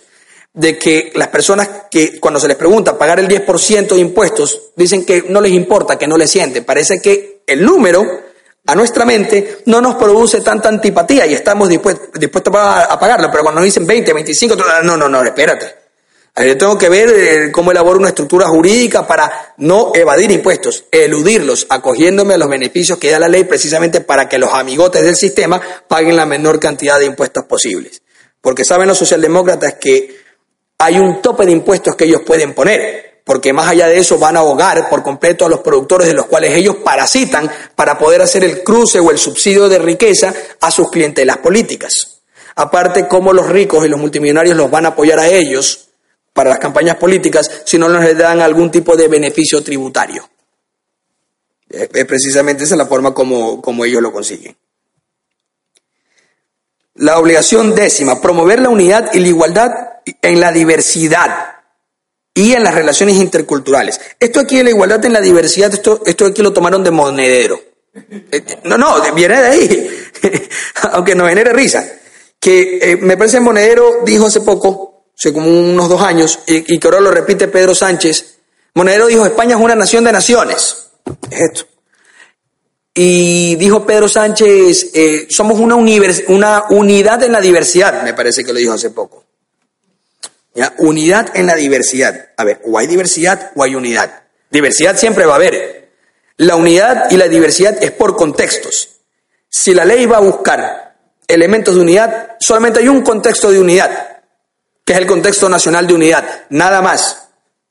de que las personas que cuando se les pregunta pagar el 10% de impuestos, dicen que no les importa, que no les siente. Parece que el número a nuestra mente no nos produce tanta antipatía y estamos dispuestos, a pagarlo, pero cuando nos dicen 20, 25, no, no, no, espérate. Yo tengo que ver eh, cómo elaboro una estructura jurídica para no evadir impuestos, eludirlos, acogiéndome a los beneficios que da la ley precisamente para que los amigotes del sistema paguen la menor cantidad de impuestos posibles. Porque saben los socialdemócratas que hay un tope de impuestos que ellos pueden poner porque más allá de eso van a ahogar por completo a los productores de los cuales ellos parasitan para poder hacer el cruce o el subsidio de riqueza a sus clientelas políticas. Aparte, cómo los ricos y los multimillonarios los van a apoyar a ellos para las campañas políticas si no les dan algún tipo de beneficio tributario. Es precisamente esa la forma como, como ellos lo consiguen. La obligación décima, promover la unidad y la igualdad en la diversidad y en las relaciones interculturales. Esto aquí de la igualdad en la diversidad, esto, esto aquí lo tomaron de monedero. Eh, no, no, viene de ahí, aunque no genere risa. Que eh, me parece Monedero dijo hace poco, hace como unos dos años, y, que ahora lo repite Pedro Sánchez, Monedero dijo, España es una nación de naciones. Es esto. Y dijo Pedro Sánchez, eh, somos una, una unidad en la diversidad, me parece que lo dijo hace poco. Unidad en la diversidad. A ver, o hay diversidad o hay unidad. Diversidad siempre va a haber. La unidad y la diversidad es por contextos. Si la ley va a buscar elementos de unidad, solamente hay un contexto de unidad, que es el contexto nacional de unidad, nada más.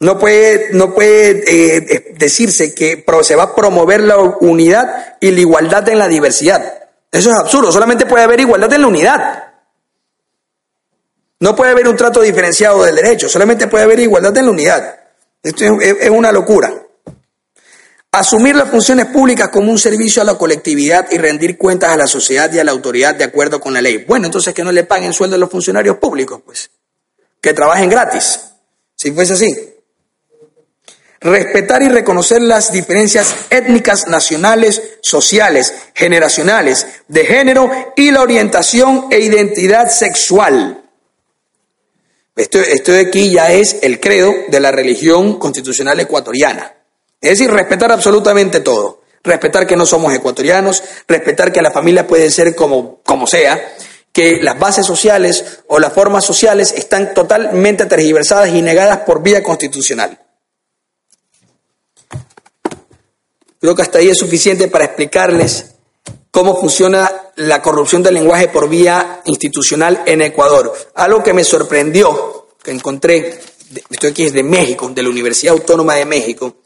No puede, no puede eh, decirse que se va a promover la unidad y la igualdad en la diversidad. Eso es absurdo, solamente puede haber igualdad en la unidad. No puede haber un trato diferenciado del derecho, solamente puede haber igualdad en la unidad. Esto es, una locura. Asumir las funciones públicas como un servicio a la colectividad y rendir cuentas a la sociedad y a la autoridad de acuerdo con la ley. Bueno, entonces que no le paguen sueldo a los funcionarios públicos, pues. Que trabajen gratis. Si fuese así. Respetar y reconocer las diferencias étnicas, nacionales, sociales, generacionales, de género y la orientación e identidad sexual. Esto, esto de aquí ya es el credo de la religión constitucional ecuatoriana. Es decir, respetar absolutamente todo. Respetar que no somos ecuatorianos, respetar que la familia puede ser como, como sea, que las bases sociales o las formas sociales están totalmente tergiversadas y negadas por vía constitucional. Creo que hasta ahí es suficiente para explicarles cómo funciona la corrupción del lenguaje por vía institucional en Ecuador. Algo que me sorprendió, que encontré, estoy aquí es de México, de la Universidad Autónoma de México,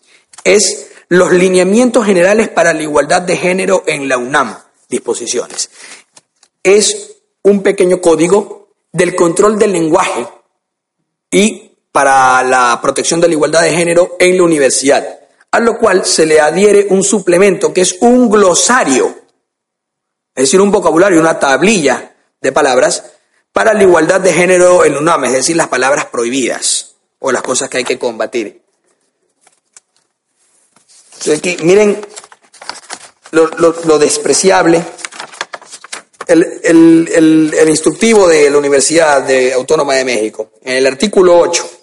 es los lineamientos generales para la igualdad de género en la UNAM, disposiciones. Es un pequeño código del control del lenguaje y para la protección de la igualdad de género en la universidad, a lo cual se le adhiere un suplemento que es un glosario es decir, un vocabulario, una tablilla de palabras para la igualdad de género en UNAM, es decir, las palabras prohibidas o las cosas que hay que combatir. aquí, miren lo, despreciable, el, el, instructivo de la Universidad Autónoma de México, en el artículo 8.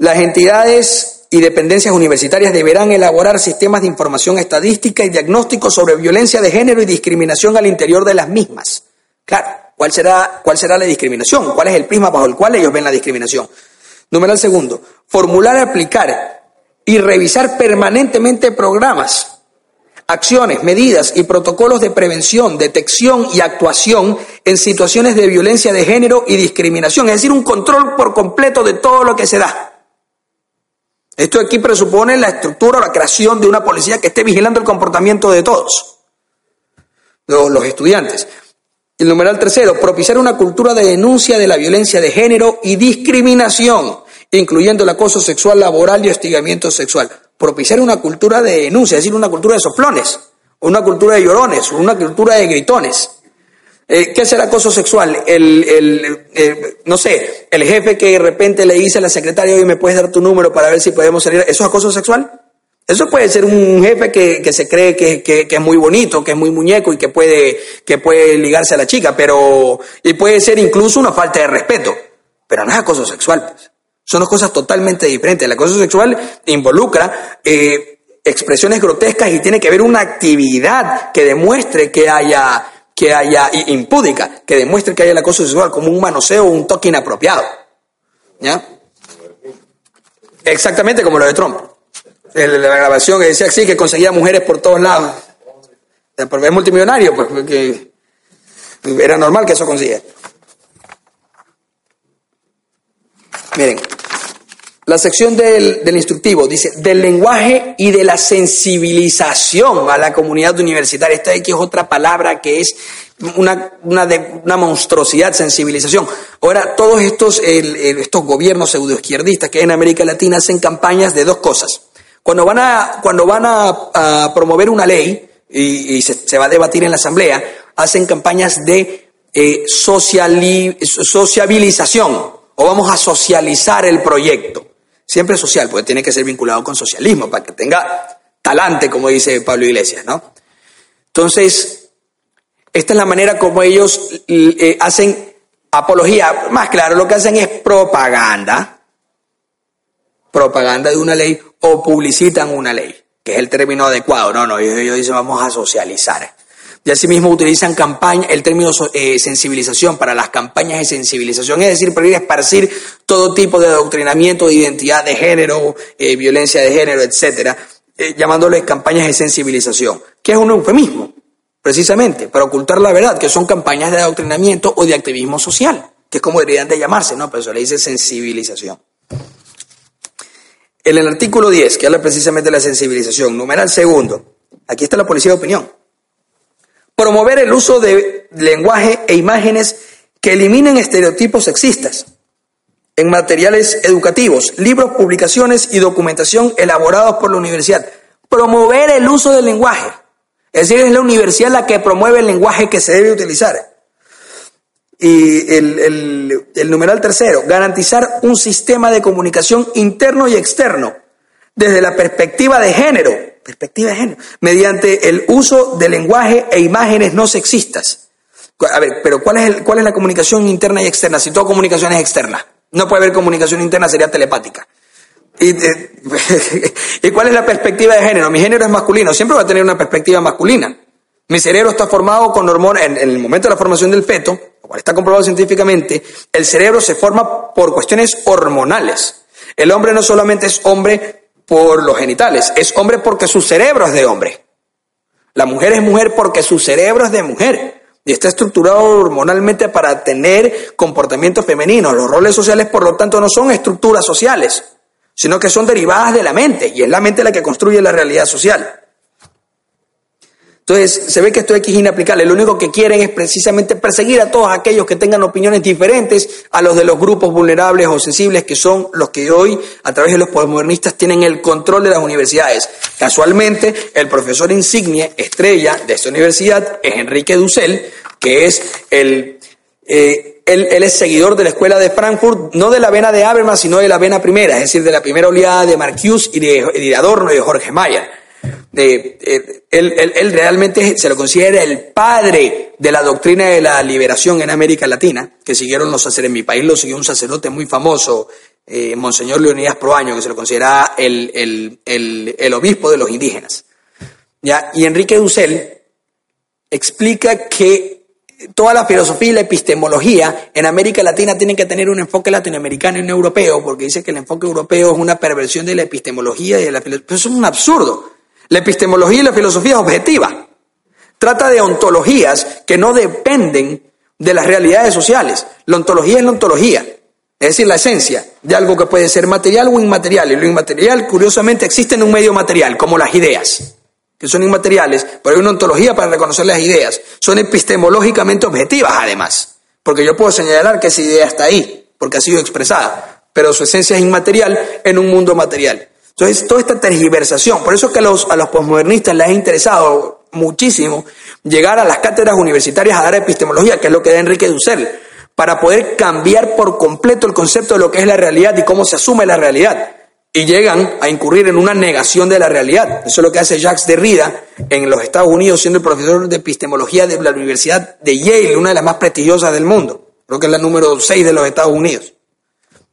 Las entidades y dependencias universitarias deberán elaborar sistemas de información estadística y diagnóstico sobre violencia de género y discriminación al interior de las mismas. Claro, ¿cuál será, cuál será la discriminación? ¿Cuál es el prisma bajo el cual ellos ven la discriminación? Número segundo, formular, aplicar y revisar permanentemente programas, acciones, medidas y protocolos de prevención, detección y actuación en situaciones de violencia de género y discriminación, es decir, un control por completo de todo lo que se da. Esto aquí presupone la estructura o la creación de una policía que esté vigilando el comportamiento de todos, los, estudiantes. El numeral tercero, propiciar una cultura de denuncia de la violencia de género y discriminación, incluyendo el acoso sexual, laboral y hostigamiento sexual. Propiciar una cultura de denuncia, es decir, una cultura de soplones, una cultura de llorones, una cultura de gritones. Eh, ¿Qué el acoso sexual? El, no sé, el jefe que de repente le dice a la secretaria, oye, ¿me puedes dar tu número para ver si podemos salir? ¿Eso es acoso sexual? Eso puede ser un jefe que, se cree que, es muy bonito, que es muy muñeco y que puede, que puede ligarse a la chica, pero, y puede ser incluso una falta de respeto, pero no es acoso sexual. Pues. Son dos cosas totalmente diferentes. El acoso sexual involucra eh, expresiones grotescas y tiene que ver una actividad que demuestre que haya que haya impúdica, que demuestre que haya el acoso sexual como un manoseo o un toque inapropiado. ¿Ya? Exactamente como lo de Trump. La grabación que decía sí, que conseguía mujeres por todos lados. Es multimillonario, pues porque era normal que eso consiga. Miren, la sección del, instructivo dice del lenguaje y de la sensibilización a la comunidad universitaria. Esta aquí es otra palabra que es una, una, de, una monstruosidad, sensibilización. Ahora, todos estos, estos gobiernos pseudoizquierdistas que en América Latina hacen campañas de dos cosas. Cuando van a, cuando van a, promover una ley y, se, va a debatir en la Asamblea, hacen campañas de eh, sociabilización o vamos a socializar el proyecto siempre social, porque tiene que ser vinculado con socialismo, para que tenga talante, como dice Pablo Iglesias, ¿no? Entonces, esta es la manera como ellos eh, hacen apología. Más claro, lo que hacen es propaganda, propaganda de una ley o publicitan una ley, que es el término adecuado. No, no, ellos dicen vamos a socializar. Y asimismo utilizan campaña, el término eh, sensibilización para las campañas de sensibilización, es decir, para ir a esparcir todo tipo de adoctrinamiento de identidad de género, eh, violencia de género, etcétera, eh, llamándoles campañas de sensibilización, que es un eufemismo, precisamente, para ocultar la verdad, que son campañas de adoctrinamiento o de activismo social, que es como deberían de llamarse, ¿no? Pero eso le dice sensibilización. En el artículo 10, que habla precisamente de la sensibilización, numeral segundo, aquí está la policía de opinión promover el uso de lenguaje e imágenes que eliminen estereotipos sexistas en materiales educativos, libros, publicaciones y documentación elaborados por la universidad. Promover el uso del lenguaje. Es decir, es la universidad la que promueve el lenguaje que se debe utilizar. Y el, el numeral tercero, garantizar un sistema de comunicación interno y externo desde la perspectiva de género perspectiva de género, mediante el uso de lenguaje e imágenes no sexistas. A ver, pero ¿cuál es, el, cuál es la comunicación interna y externa? Si toda comunicación es externa, no puede haber comunicación interna, sería telepática. ¿Y, eh, ¿Y cuál es la perspectiva de género? Mi género es masculino, siempre va a tener una perspectiva masculina. Mi cerebro está formado con hormonas, en, en el momento de la formación del feto, lo cual está comprobado científicamente, el cerebro se forma por cuestiones hormonales. El hombre no solamente es hombre por los genitales, es hombre porque su cerebro es de hombre. La mujer es mujer porque su cerebro es de mujer y está estructurado hormonalmente para tener comportamientos femeninos. Los roles sociales, por lo tanto, no son estructuras sociales, sino que son derivadas de la mente y es la mente la que construye la realidad social. Entonces, se ve que esto es inaplicable. Lo único que quieren es precisamente perseguir a todos aquellos que tengan opiniones diferentes a los de los grupos vulnerables o sensibles, que son los que hoy, a través de los postmodernistas, tienen el control de las universidades. Casualmente, el profesor insignia, estrella de esta universidad, es Enrique Dussel, que es el... Eh, es seguidor de la escuela de Frankfurt, no de la vena de Habermas, sino de la vena primera, es decir, de la primera oleada de Marcuse y de, de Adorno y de Jorge Mayer de, él, realmente se lo considera el padre de la doctrina de la liberación en América Latina, que siguieron los sacerdotes. En mi país lo siguió un sacerdote muy famoso, eh, Monseñor Leonidas Proaño, que se lo considera el, obispo de los indígenas. ¿Ya? Y Enrique Dussel explica que toda la filosofía y la epistemología en América Latina tienen que tener un enfoque latinoamericano y no europeo, porque dice que el enfoque europeo es una perversión de la epistemología y de la filosofía. Eso es un absurdo. La epistemología y la filosofía es objetiva. Trata de ontologías que no dependen de las realidades sociales. La ontología es la ontología, es decir, la esencia de algo que puede ser material o inmaterial. Y lo inmaterial, curiosamente, existe en un medio material, como las ideas, que son inmateriales, pero hay una ontología para reconocer las ideas. Son epistemológicamente objetivas, además, porque yo puedo señalar que esa idea está ahí, porque ha sido expresada, pero su esencia es inmaterial en un mundo material. Entonces, toda esta tergiversación, por eso es que a los, a posmodernistas les ha interesado muchísimo llegar a las cátedras universitarias a dar epistemología, que es lo que da Enrique Dussel, para poder cambiar por completo el concepto de lo que es la realidad y cómo se asume la realidad. Y llegan a incurrir en una negación de la realidad. Eso es lo que hace Jacques Derrida en los Estados Unidos, siendo el profesor de epistemología de la Universidad de Yale, una de las más prestigiosas del mundo. Creo que es la número 6 de los Estados Unidos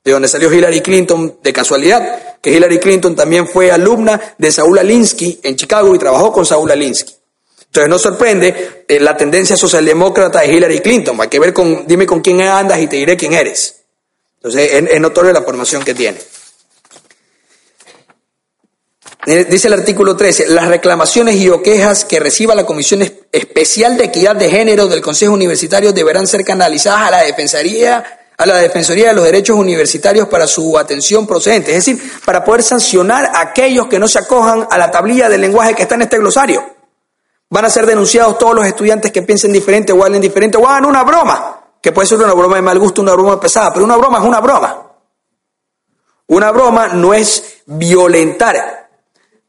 de donde salió Hillary Clinton de casualidad, que Hillary Clinton también fue alumna de Saúl Alinsky en Chicago y trabajó con Saúl Alinsky. Entonces no sorprende eh, la tendencia socialdemócrata de Hillary Clinton. Hay que ver con, dime con quién andas y te diré quién eres. Entonces es, es notorio la formación que tiene. Eh, dice el artículo 13, las reclamaciones y o que reciba la Comisión Especial de Equidad de Género del Consejo Universitario deberán ser canalizadas a la Defensoría a la Defensoría de los Derechos Universitarios para su atención procedente, es decir, para poder sancionar a aquellos que no se acojan a la tablilla del lenguaje que está en este glosario. Van a ser denunciados todos los estudiantes que piensen diferente o hablen diferente o hagan una broma, que puede ser una broma de mal gusto, una broma pesada, pero una broma es una broma. Una broma no es violentar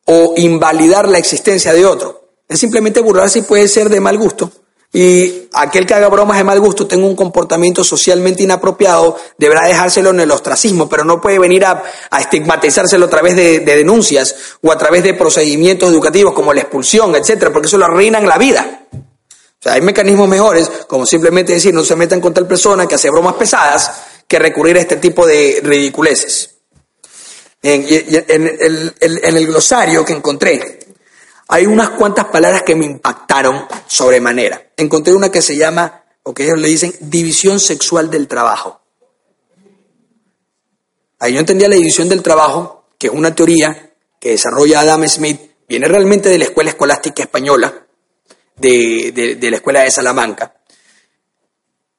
o invalidar la existencia de otro, es simplemente burlarse y puede ser de mal gusto y aquel que haga bromas de mal gusto, tenga un comportamiento socialmente inapropiado, deberá dejárselo en el ostracismo, pero no puede venir a, estigmatizárselo a través de, denuncias o a través de procedimientos educativos como la expulsión, etcétera, porque eso lo arruinan la vida. O sea, hay mecanismos mejores, como simplemente decir no se metan con tal persona que hace bromas pesadas, que recurrir a este tipo de ridiculeces. En, en el glosario que encontré, hay unas cuantas palabras que me impactaron sobremanera. Encontré una que se llama, o que ellos le dicen, división sexual del trabajo. Ahí yo entendía la división del trabajo, que es una teoría que desarrolla Adam Smith, viene realmente de la escuela escolástica española, de, la escuela de Salamanca,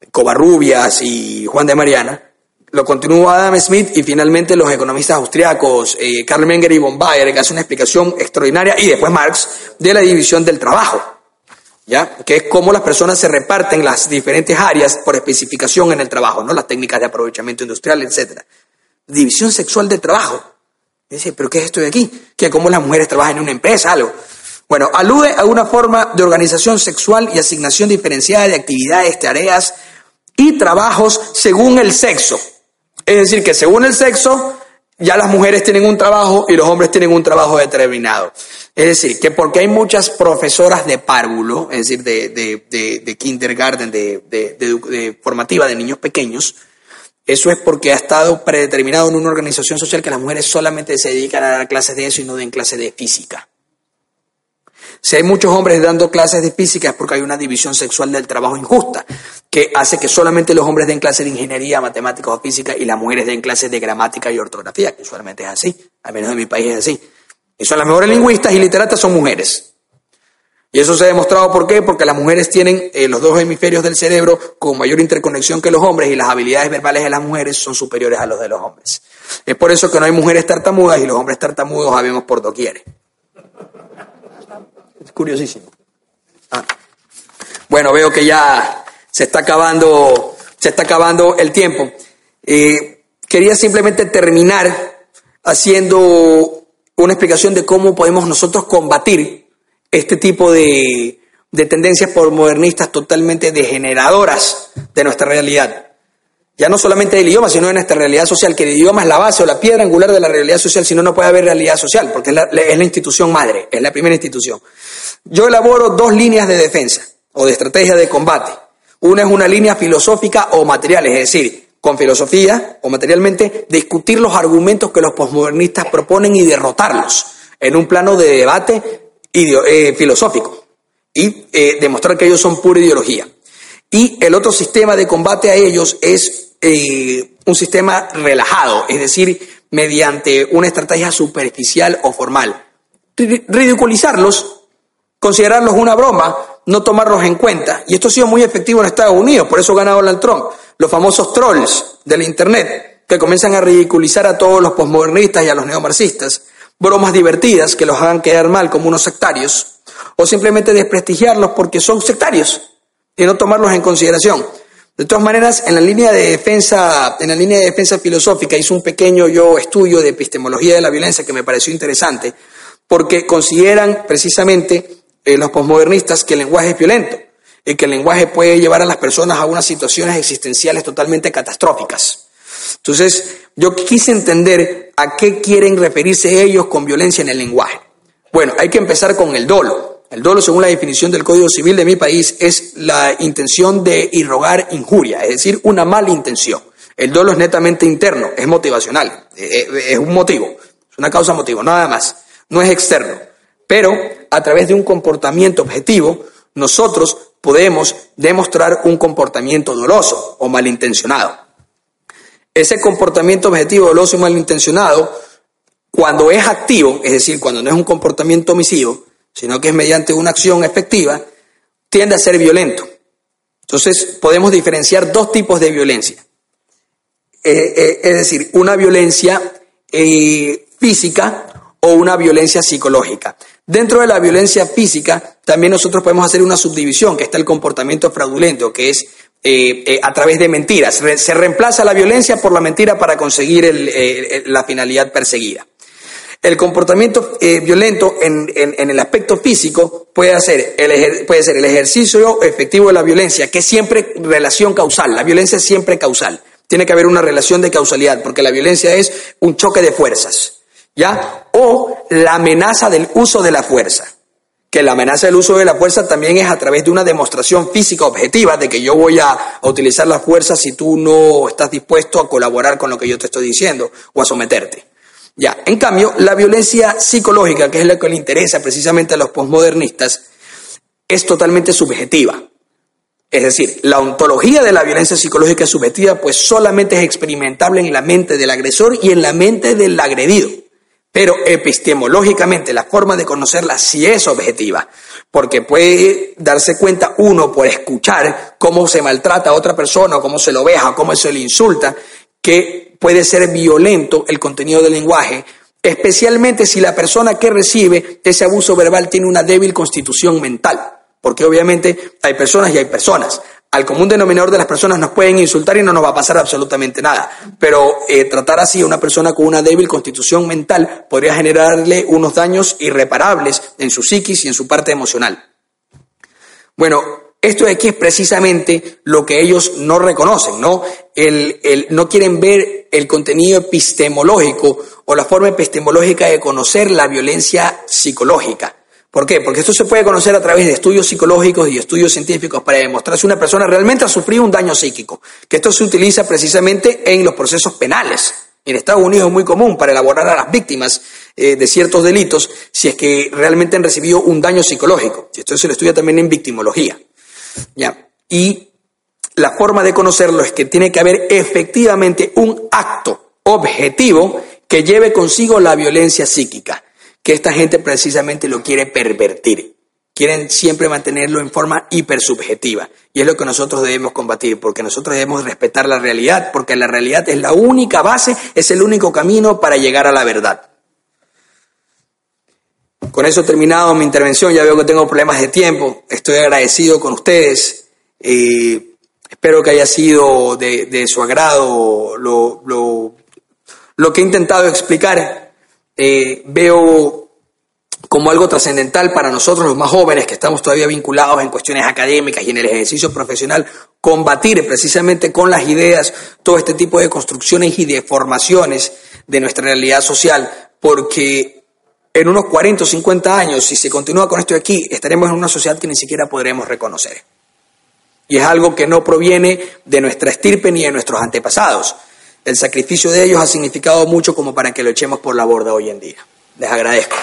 Covarrubias y Juan de Mariana, lo continúa Adam Smith y finalmente los economistas austriacos eh, Karl Menger y von Bayer, que hacen una explicación extraordinaria, y después Marx, de la división del trabajo, ¿ya? que es cómo las personas se reparten las diferentes áreas por especificación en el trabajo, ¿no? las técnicas de aprovechamiento industrial, etc. División sexual del trabajo. dice, ¿pero qué es esto de aquí? Que cómo las mujeres trabajan en una empresa, algo. Bueno, alude a una forma de organización sexual y asignación diferenciada de actividades, tareas y trabajos según el sexo. Es decir, que según el sexo, ya las mujeres tienen un trabajo y los hombres tienen un trabajo determinado. Es decir, que porque hay muchas profesoras de párvulo, es decir, de, de, de, kindergarten, de, formativa de niños pequeños, eso es porque ha estado predeterminado en una organización social que las mujeres solamente se dedican a dar clases de eso y no den clases de física. Si hay muchos hombres dando clases de física es porque hay una división sexual del trabajo injusta, que hace que solamente los hombres den clases de ingeniería, matemáticas o física y las mujeres den clases de gramática y ortografía, que usualmente es así, al menos en mi país es así. Y son las mejores lingüistas y literatas son mujeres. Y eso se ha demostrado por qué, porque las mujeres tienen eh, los dos hemisferios del cerebro con mayor interconexión que los hombres y las habilidades verbales de las mujeres son superiores a los de los hombres. Es por eso que no hay mujeres tartamudas y los hombres tartamudos habemos por doquier. Es curiosísimo. Ah. Bueno, veo que ya se está acabando, se está acabando el tiempo. Eh, quería simplemente terminar haciendo una explicación de cómo podemos nosotros combatir este tipo de, de tendencias modernistas totalmente degeneradoras de nuestra realidad. Ya no solamente del idioma, sino de nuestra realidad social, que el idioma es la base o la piedra angular de la realidad social, si no, no puede haber realidad social, porque es la, es la institución madre, es la primera institución. Yo elaboro dos líneas de defensa o de estrategia de combate. Una es una línea filosófica o material, es decir, con filosofía o materialmente, discutir los argumentos que los posmodernistas proponen y derrotarlos en un plano de debate eh, filosófico y eh, demostrar que ellos son pura ideología. Y el otro sistema de combate a ellos es eh, un sistema relajado, es decir, mediante una estrategia superficial o formal. Ridiculizarlos, considerarlos una broma, no tomarlos en cuenta. Y esto ha sido muy efectivo en Estados Unidos, por eso gana Donald Trump. Los famosos trolls del Internet, que comienzan a ridiculizar a todos los posmodernistas y a los neomarxistas, bromas divertidas que los hagan quedar mal como unos sectarios, o simplemente desprestigiarlos porque son sectarios y no tomarlos en consideración. De todas maneras, en la línea de defensa, en la línea de defensa filosófica hice un pequeño yo estudio de epistemología de la violencia que me pareció interesante, porque consideran precisamente eh, los posmodernistas que el lenguaje es violento y que el lenguaje puede llevar a las personas a unas situaciones existenciales totalmente catastróficas. Entonces, yo quise entender a qué quieren referirse ellos con violencia en el lenguaje. Bueno, hay que empezar con el dolo. El dolo, según la definición del Código Civil de mi país, es la intención de irrogar injuria, es decir, una mala intención. El dolo es netamente interno, es motivacional, eh, eh, es un motivo, es una causa motivo, nada más, no es externo. Pero a través de un comportamiento objetivo, nosotros podemos demostrar un comportamiento doloso o malintencionado. Ese comportamiento objetivo, doloso y malintencionado, cuando es activo, es decir, cuando no es un comportamiento omisivo, sino que es mediante una acción efectiva, tiende a ser violento. Entonces, podemos diferenciar dos tipos de violencia. Eh, eh, es decir, una violencia eh, física o una violencia psicológica. Dentro de la violencia física, también nosotros podemos hacer una subdivisión, que está el comportamiento fraudulento, que es eh, eh, a través de mentiras. se reemplaza la violencia por la mentira para conseguir eh, la finalidad perseguida. El comportamiento violento en, el aspecto físico puede, puede ser el ejercicio efectivo de la violencia, que es siempre relación causal. La violencia es siempre causal. Tiene que haber una relación de causalidad, porque la violencia es un choque de fuerzas, ¿ya? O la amenaza del uso de la fuerza que la amenaza del uso de la fuerza también es a través de una demostración física objetiva de que yo voy a, utilizar la fuerza si tú no estás dispuesto a colaborar con lo que yo te estoy diciendo o a someterte. Ya, en cambio, la violencia psicológica, que es la que le interesa precisamente a los posmodernistas, es totalmente subjetiva. Es decir, la ontología de la violencia psicológica subjetiva, pues solamente es experimentable en la mente del agresor y en la mente del agredido. Pero epistemológicamente la forma de conocerla sí es objetiva, porque puede darse cuenta uno por escuchar cómo se maltrata a otra persona, cómo se lo veja, cómo se le insulta, que puede ser violento el contenido del lenguaje, especialmente si la persona que recibe ese abuso verbal tiene una débil constitución mental, porque obviamente hay personas y hay personas al común denominador de las personas nos pueden insultar y no nos va a pasar absolutamente nada. Pero eh, tratar así a una persona con una débil constitución mental podría generarle unos daños irreparables en su psiquis y en su parte emocional. Bueno, esto de aquí es precisamente lo que ellos no reconocen, ¿no? el, no quieren ver el contenido epistemológico o la forma epistemológica de conocer la violencia psicológica. ¿Por qué? Porque esto se puede conocer a través de estudios psicológicos y estudios científicos para demostrar si una persona realmente ha sufrido un daño psíquico, que esto se utiliza precisamente en los procesos penales. En Estados Unidos es muy común para elaborar a las víctimas eh, de ciertos delitos si es que realmente han recibido un daño psicológico. Esto se lo estudia también en victimología. ¿ya? Y la forma de conocerlo es que tiene que haber efectivamente un acto objetivo que lleve consigo la violencia psíquica que esta gente precisamente lo quiere pervertir, quieren siempre mantenerlo en forma hipersubjetiva. Y es lo que nosotros debemos combatir, porque nosotros debemos respetar la realidad, porque la realidad es la única base, es el único camino para llegar a la verdad. Con eso terminado mi intervención, ya veo que tengo problemas de tiempo, estoy agradecido con ustedes, espero que haya sido de, su agrado lo, que he intentado explicar. Eh, veo como algo trascendental para nosotros los más jóvenes que estamos todavía vinculados en cuestiones académicas y en el ejercicio profesional, combatir precisamente con las ideas todo este tipo de construcciones y de formaciones de nuestra realidad social, porque en unos 40 o 50 años, si se continúa con esto aquí, estaremos en una sociedad que ni siquiera podremos reconocer. Y es algo que no proviene de nuestra estirpe ni de nuestros antepasados. El sacrificio de ellos ha significado mucho como para que lo echemos por la borda hoy en día. Les agradezco.